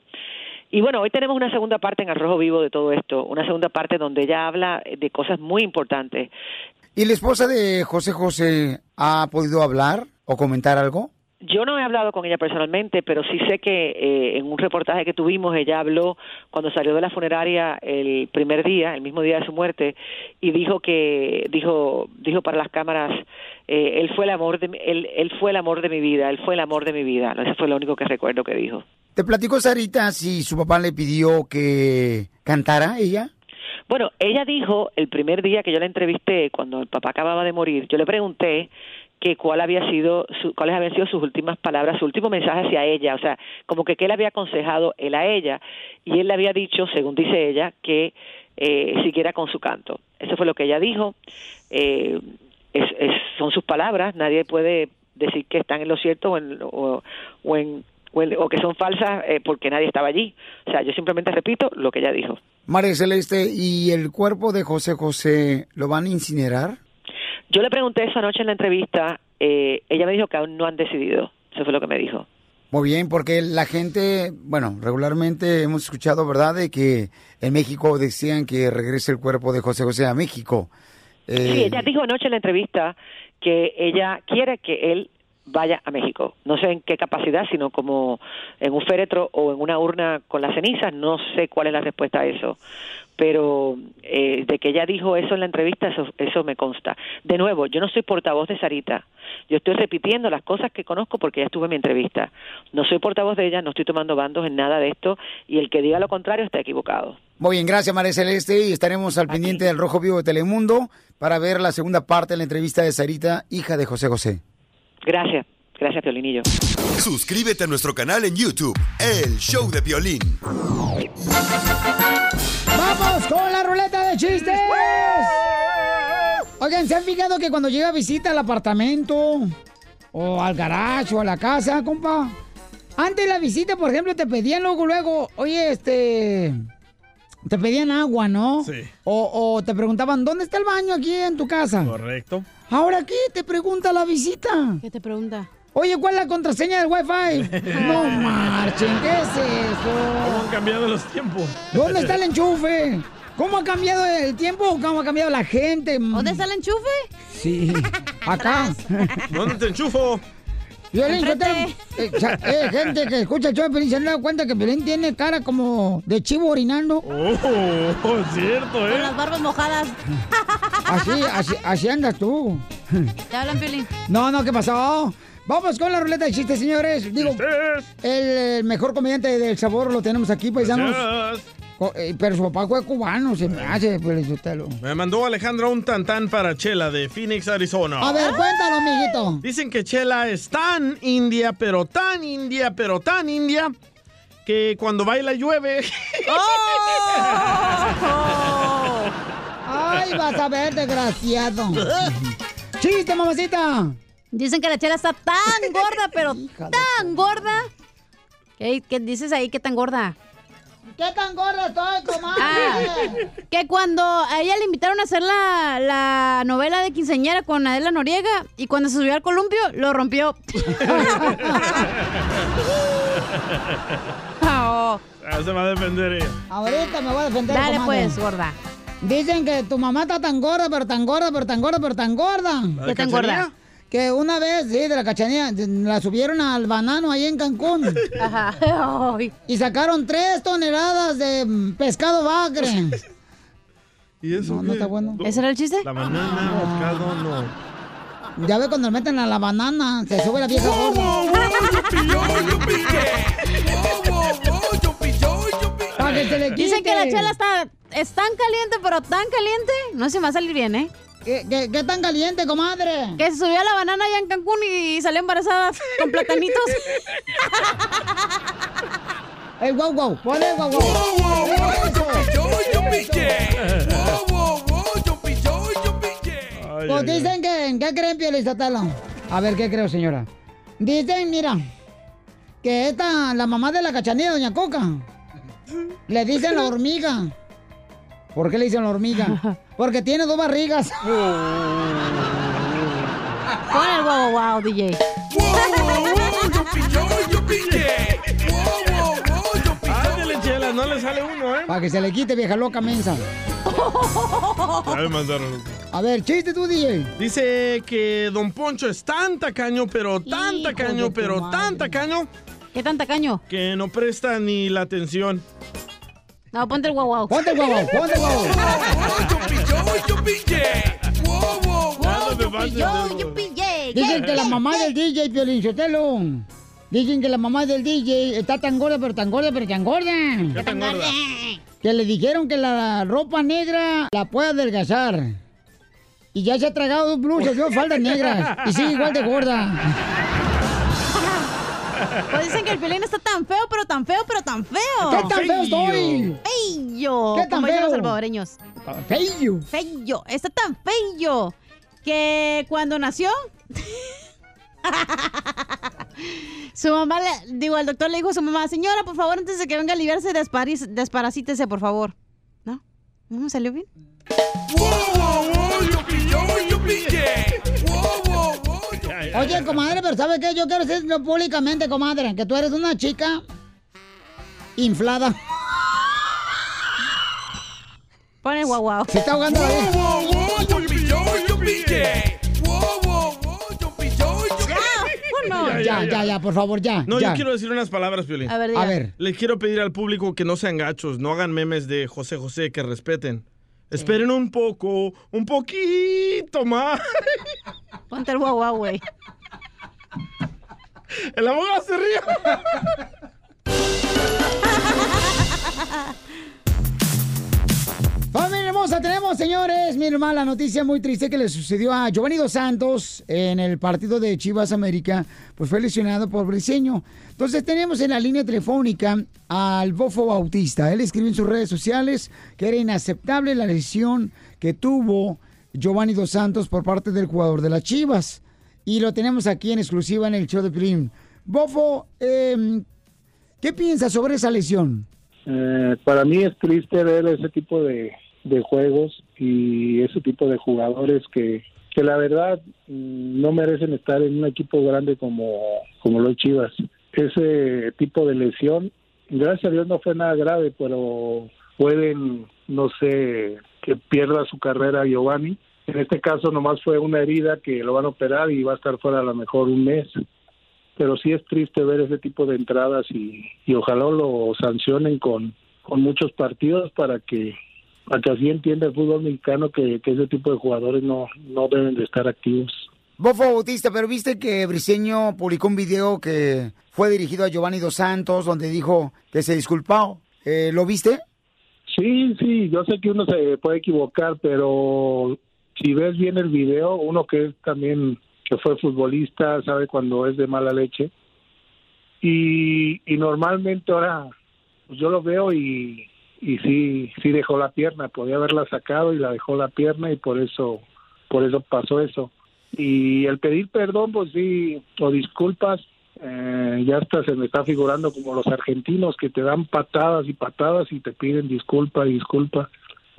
Y bueno, hoy tenemos una segunda parte en Al Rojo Vivo de todo esto, una segunda parte donde ella habla de cosas muy importantes. ¿Y la esposa de José José ha podido hablar o comentar algo? Yo no he hablado con ella personalmente, pero sí sé que eh, en un reportaje que tuvimos ella habló cuando salió de la funeraria el primer día, el mismo día de su muerte, y dijo que dijo dijo para las cámaras eh, él fue el amor de él, él fue el amor de mi vida, él fue el amor de mi vida. Eso fue lo único que recuerdo que dijo. ¿Te platicó Sarita si su papá le pidió que cantara ella? Bueno, ella dijo el primer día que yo la entrevisté, cuando el papá acababa de morir, yo le pregunté que cuál había sido su- cuáles habían sido sus últimas palabras, su último mensaje hacia ella, o sea, como que qué le había aconsejado él a ella y él le había dicho, según dice ella, que eh, siguiera con su canto. Eso fue lo que ella dijo. Eh, son sus palabras, nadie puede decir que están en lo cierto o en, o, o en o, que son falsas eh, porque nadie estaba allí. O sea, yo simplemente repito lo que ella dijo. María Celeste, ¿y el cuerpo de José José lo van a incinerar? Yo le pregunté eso anoche en la entrevista, eh, ella me dijo que aún no han decidido, eso fue lo que me dijo. Muy bien, porque la gente, bueno, regularmente hemos escuchado, ¿verdad?, de que en México decían que regrese el cuerpo de José José a México. Eh, Sí, ella dijo anoche en la entrevista que ella quiere que él vaya a México. No sé en qué capacidad, sino como en un féretro o en una urna con las cenizas. No sé cuál es la respuesta a eso. Pero eh, de que ella dijo eso en la entrevista, eso, eso me consta. De nuevo, yo no soy portavoz de Sarita. Yo estoy repitiendo las cosas que conozco porque ya estuve en mi entrevista. No soy portavoz de ella, no estoy tomando bandos en nada de esto y el que diga lo contrario está equivocado. Muy bien, gracias María Celeste y estaremos al pendiente del Rojo Vivo de Telemundo para ver la segunda parte de la entrevista de Sarita, hija de José José. Gracias, gracias Piolinillo. Suscríbete a nuestro canal en YouTube, El Show de Violín. ¡Vamos con la ruleta de chistes! Oigan, ¿se han fijado que cuando llega visita al apartamento o al garage o a la casa, compa? Antes de la visita, por ejemplo, te pedían luego, luego, oye, este... Te pedían agua, ¿no? Sí. O, o te preguntaban, ¿dónde está el baño aquí en tu casa? Correcto. ¿Ahora qué? Te pregunta la visita. ¿Qué te pregunta? Oye, ¿cuál es la contraseña del Wi-Fi? no marchen, ¿qué es eso? ¿Cómo han cambiado los tiempos? ¿Dónde está el enchufe? ¿Cómo ha cambiado el tiempo? ¿Cómo ha cambiado la gente? ¿Dónde está el enchufe? Sí, acá. ¿Dónde te enchufo? Violín, eh, eh, gente que escucha el show de Piolín, se han dado cuenta que Piolín tiene cara como de chivo orinando. Oh, es cierto, ¿eh? Con las barbas mojadas. Así, así, así andas tú. ¿Te hablan, Piolín? No, no, ¿qué pasó? Vamos con la ruleta de chistes, señores. Digo, el, el mejor comediante del sabor lo tenemos aquí, paisanos. Gracias. Eh, Pero su papá fue cubano, se me hace, Sotelo. Me mandó Alejandra un tantán para Chela de Phoenix, Arizona. A ver, cuéntalo, mijito. Dicen que Chela es tan india, pero tan india, pero tan india, que cuando baila llueve. Ay, vas a ver, desgraciado. Chiste, mamacita. Dicen que la chela está tan gorda, pero tan gorda. ¿Qué, qué dices ahí? ¿Qué tan gorda? ¿Qué tan gorda estoy, comadre? Ah, que cuando a ella le invitaron a hacer la, la novela de quinceañera con Adela Noriega y cuando se subió al columpio, lo rompió. Oh. Ah, se va a defender ella. Ahorita me voy a defender. Dale comadre. pues, gorda. Dicen que tu mamá está tan gorda, pero tan gorda, pero tan gorda, pero tan gorda. ¿La de ¿Qué tan gorda? Que una vez, sí, de la cachanilla, la subieron al banano ahí en Cancún. Ajá. Ay. Y sacaron tres toneladas de pescado bagre. ¿Y eso No, está bueno. ¿Ese era el chiste? La banana, moscado, no. Ya ve cuando le meten a la banana, se sube la vieja. Para que se le quite. Dicen que la chela está es tan caliente, pero tan caliente, no se va a salir bien, ¿eh? ¿Qué, qué, qué tan caliente, comadre? Que se subió a la banana allá en Cancún y salió embarazada con platanitos. ¡Ey, guau, guau! ¡Ponle guau, guau! Pues dicen que, ¿qué creen, Pielizotelo? A ver, ¿qué creo, señora? Dicen, mira, que esta, la mamá de la cachanilla, doña Coca, le dicen la hormiga. ¿Por qué le dicen la hormiga? Porque tiene dos barrigas. Pon el wow, wow, DJ. Ándale, chela, no le sale uno, ¿eh? Para que se le quite, vieja loca mensa. Ya me mandaron. A ver, chiste tú, DJ. Dice que Don Poncho es tan tacaño, pero tan Hijo tacaño, pero madre. tan tacaño. ¿Qué tan tacaño? Que no presta ni la atención. No, ponte el wow, wow. Ponte el guau, guau, ponte el guau. Yo, yo pillé. Dicen que la mamá del DJ, Piolín Sotelo. Dicen que la mamá del DJ está tan gorda, pero tan gorda, pero tan gorda. ¿Qué tan gorda? Que le dijeron que la ropa negra la puede adelgazar. Y ya se ha tragado dos blusas, dos faldas negras. Y sigue igual de gorda. Pues dicen que el pelín está tan feo, pero tan feo, pero tan feo. ¿Qué tan feo estoy? Feyo. ¿Qué tan como dicen los salvadoreños. Feyo. Feyo. Está tan feyo que cuando nació... su mamá, le, digo, el doctor le dijo a su mamá, señora, por favor, antes de que venga a aliviarse, desparis- desparasítese, por favor. ¿No? ¿No me salió bien? Oye, comadre, pero ¿sabes qué? Yo quiero decirlo públicamente, comadre, que tú eres una chica inflada. Pon el guau guau. Se está ahogando la vieja. Uno. Ya, ya, ya, por favor, ya. No, ya. yo quiero decir unas palabras, Piolín. A ver, diga. A ver. Les quiero pedir al público que no sean gachos, no hagan memes de José José, que respeten. Esperen un poco, un poquito más. Ponte el guau guau, güey. El abogado se ríe. Familia hermosa, tenemos, señores, mi hermana, la noticia muy triste que le sucedió a Giovanni Dos Santos en el partido de Chivas América, pues fue lesionado por Briseño. Entonces tenemos en la línea telefónica al Bofo Bautista. Él escribió en sus redes sociales que era inaceptable la lesión que tuvo Giovanni Dos Santos por parte del jugador de las Chivas. Y lo tenemos aquí en exclusiva en el show de Prim. Bofo, em, ¿qué piensas sobre esa lesión? Eh, para mí es triste ver ese tipo de, de juegos y ese tipo de jugadores que, que la verdad mm, no merecen estar en un equipo grande como, como los Chivas. Ese tipo de lesión, gracias a Dios no fue nada grave, pero pueden, no sé, que pierda su carrera Giovanni. En este caso nomás fue una herida que lo van a operar y va a estar fuera a lo mejor un mes pero sí es triste ver ese tipo de entradas y, y ojalá lo sancionen con, con muchos partidos para que para que así entienda el fútbol mexicano que, que ese tipo de jugadores no, no deben de estar activos. Bofo Bautista, pero viste que Briseño publicó un video que fue dirigido a Giovanni Dos Santos, donde dijo que se disculpó. Eh, ¿Lo viste? Sí, sí, yo sé que uno se puede equivocar, pero si ves bien el video, uno que es también que fue futbolista sabe cuando es de mala leche. Y, normalmente ahora pues yo lo veo y, y sí sí dejó la pierna. Podía haberla sacado y la dejó la pierna y por eso por eso pasó eso. Y el pedir perdón pues sí o disculpas eh, ya hasta se me está figurando como los argentinos que te dan patadas y patadas y te piden disculpa disculpa.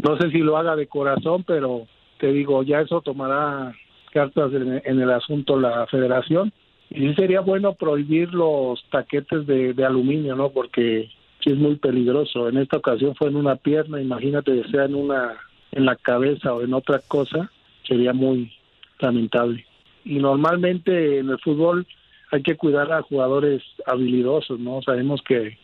No sé si lo haga de corazón pero te digo ya eso tomará cartas en, en el asunto la federación. Y sería bueno prohibir los taquetes de, de aluminio no porque sí es muy peligroso. En esta ocasión fue en una pierna imagínate que sea en una en la cabeza o en otra cosa sería muy lamentable. Y normalmente en el fútbol hay que cuidar a jugadores habilidosos no sabemos que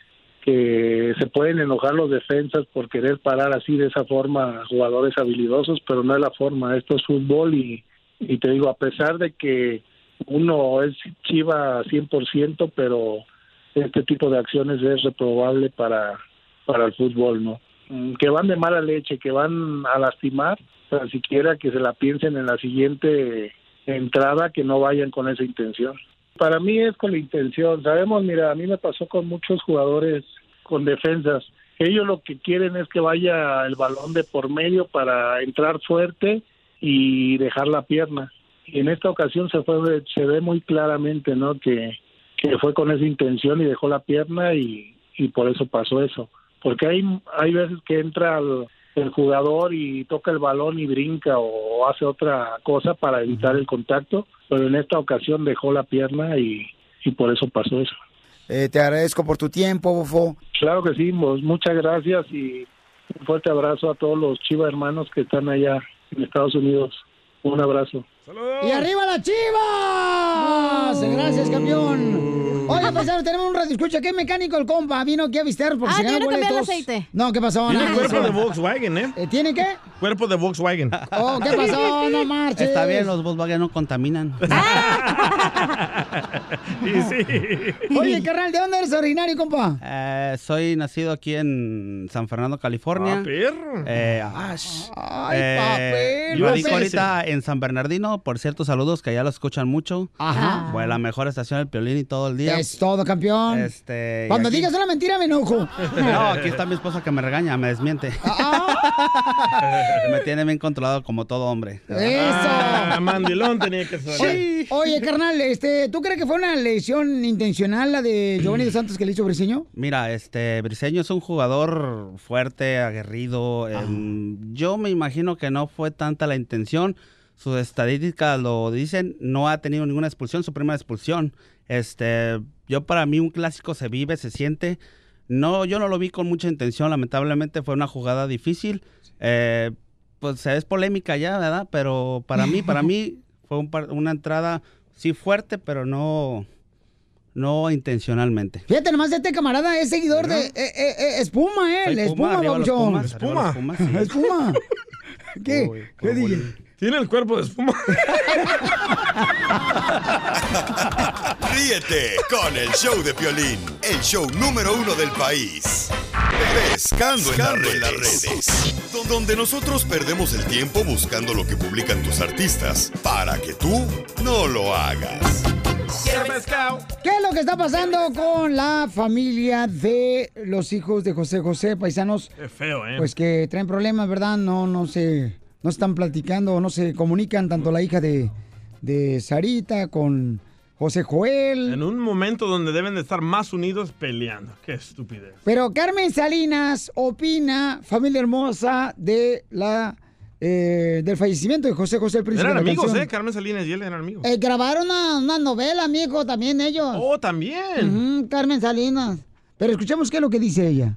que se pueden enojar los defensas por querer parar así de esa forma jugadores habilidosos, pero no es la forma, esto es fútbol y, y te digo, a pesar de que uno es chiva 100%, pero este tipo de acciones es reprobable para, para el fútbol, ¿no? Mm, Que van de mala leche, que van a lastimar, tan siquiera que se la piensen en la siguiente entrada, que no vayan con esa intención. Para mí es con la intención. Sabemos, mira, a mí me pasó con muchos jugadores con defensas. Ellos lo que quieren es que vaya el balón de por medio para entrar fuerte y dejar la pierna. Y en esta ocasión se fue se ve muy claramente, ¿no? Que, que fue con esa intención y dejó la pierna y, y por eso pasó eso. Porque hay hay veces que entra el, el jugador y toca el balón y brinca o hace otra cosa para evitar el contacto, pero en esta ocasión dejó la pierna y, y por eso pasó eso. Eh, te agradezco por tu tiempo, Bofo. Claro que sí, pues, muchas gracias y un fuerte abrazo a todos los Chiva hermanos que están allá en Estados Unidos. Un abrazo. ¡Y arriba las chivas! Gracias, campeón. Oye, paisano, tenemos un radio escucha. ¿Qué mecánico el compa? Vino aquí a visitar porque Ah, se ganó el aceite. No, ¿qué pasó? Tiene Nada cuerpo eso. de Volkswagen, ¿eh? ¿Tiene qué? Cuerpo de Volkswagen. Oh, ¿qué pasó? No marches. Está bien, los Volkswagen no contaminan. Oye, carnal, ¿de dónde eres originario, compa? Eh, soy nacido aquí en San Fernando, California. Ah, perro. Eh. Ay, Eh, papel, yo radico papel. ahorita en San Bernardino, por cierto, saludos que ya lo escuchan mucho. Ajá. Fue la mejor estación del Piolín y todo el día. Es todo, campeón. Este, Cuando aquí- digas una mentira, me enojo. No, aquí está mi esposa que me regaña, me desmiente. me tiene bien controlado como todo hombre. Ah, mandilón tenía que ser. Oye, oye, carnal, este, ¿tú crees que fue una lesión intencional la de Giovanni Dos Santos que le hizo Briseño? Mira, este Briseño es un jugador fuerte, aguerrido. em, yo me imagino que no fue tanta la intención. Sus estadísticas lo dicen. No ha tenido ninguna expulsión, su primera expulsión. Este, yo para mí un clásico se vive, se siente. No, yo no lo vi con mucha intención. Lamentablemente fue una jugada difícil. Eh, pues es polémica ya, ¿verdad? Pero para mí, para mí fue un par- una entrada sí fuerte, pero no, no intencionalmente. Fíjate nomás, este camarada es seguidor de eh, eh, eh, Espuma, ¿eh? Soy Espuma, sí. Espuma. ¿Qué? ¿Qué DJ? Tiene el cuerpo de espuma. Ríete con el show de Piolín, el show número uno del país. Pescando, en, las redes, do- donde nosotros perdemos el tiempo buscando lo que publican tus artistas para que tú no lo hagas. ¿Qué es lo que está pasando con la familia de los hijos de José José, paisanos? Qué feo, ¿eh? Pues que traen problemas, ¿verdad? No, no se, no están platicando, no se comunican tanto la hija de, de Sarita con José Joel. En un momento donde deben de estar más unidos peleando. Qué estupidez. Pero Carmen Salinas opina, familia hermosa, de la eh, del fallecimiento de José José el Príncipe Eran amigos, Canción. ¿eh? Carmen Salinas y él eran amigos. Eh, grabaron una, una novela, amigo, también ellos. Oh, también. Carmen Salinas. Pero escuchemos qué es lo que dice ella.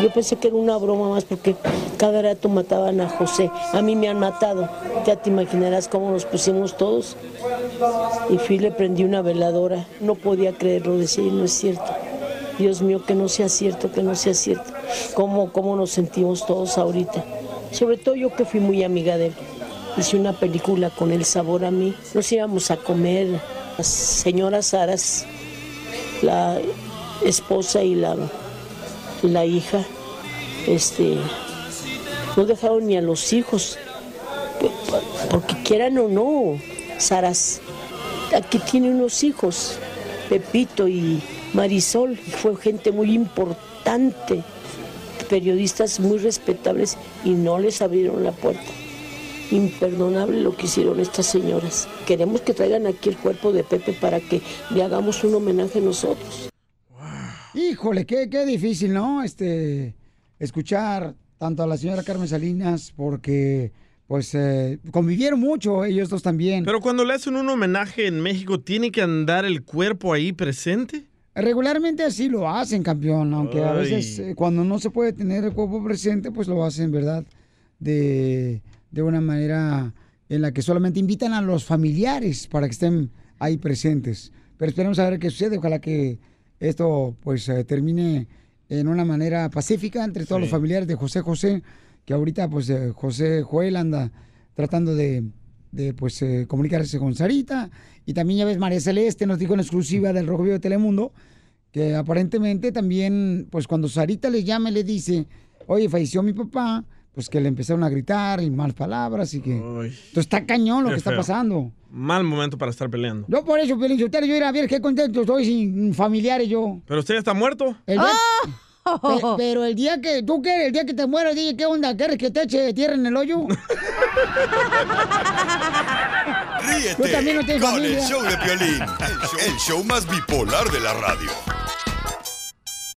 Yo pensé que era una broma más porque cada rato mataban a José. A mí me han matado. Ya te imaginarás cómo nos pusimos todos. Y fui y le prendí una veladora. No podía creerlo, decía, no es cierto. Dios mío, que no sea cierto, que no sea cierto. ¿Cómo, cómo nos sentimos todos ahorita? Sobre todo yo que fui muy amiga de él. Hice una película con el sabor a mí. Nos íbamos a comer. Las señoras Saras, la esposa y la la hija, este, no dejaron ni a los hijos, porque quieran o no, Saras, aquí tiene unos hijos, Pepito y Marisol, fue gente muy importante, periodistas muy respetables y no les abrieron la puerta. Imperdonable lo que hicieron estas señoras. Queremos que traigan aquí el cuerpo de Pepe para que le hagamos un homenaje nosotros. Híjole, qué, qué difícil, ¿no? Este, escuchar tanto a la señora Carmen Salinas, porque, pues, eh, convivieron mucho ellos dos también. Pero cuando le hacen un homenaje en México, ¿tiene que andar el cuerpo ahí presente? Regularmente así lo hacen, campeón, aunque a veces eh, cuando no se puede tener el cuerpo presente, pues lo hacen, ¿verdad? De, de una manera en la que solamente invitan a los familiares para que estén ahí presentes. Pero esperemos a ver qué sucede, ojalá que esto pues eh, termine en una manera pacífica entre todos Sí. los familiares de José José, que ahorita pues eh, José Joel anda tratando de, de, pues eh, comunicarse con Sarita. Y también ya ves, María Celeste nos dijo en exclusiva del Rojo Vivo de Telemundo que aparentemente también, pues cuando Sarita le llama y le dice, oye, falleció mi papá, pues que le empezaron a gritar y malas palabras y que... Entonces está cañón lo que está pasando. Mal momento para estar peleando. Yo por eso, Pelín yo ir a ver qué contento estoy sin familiares yo. Pero usted ya está muerto. El día- Pe- pero el día que, ¿tú qué? El día que te mueras, dije, ¿qué onda? ¿Quieres que te eche tierra en el hoyo? Ríete Tú también no tienes con familia. el show de Piolín, el show, el show más bipolar de la radio.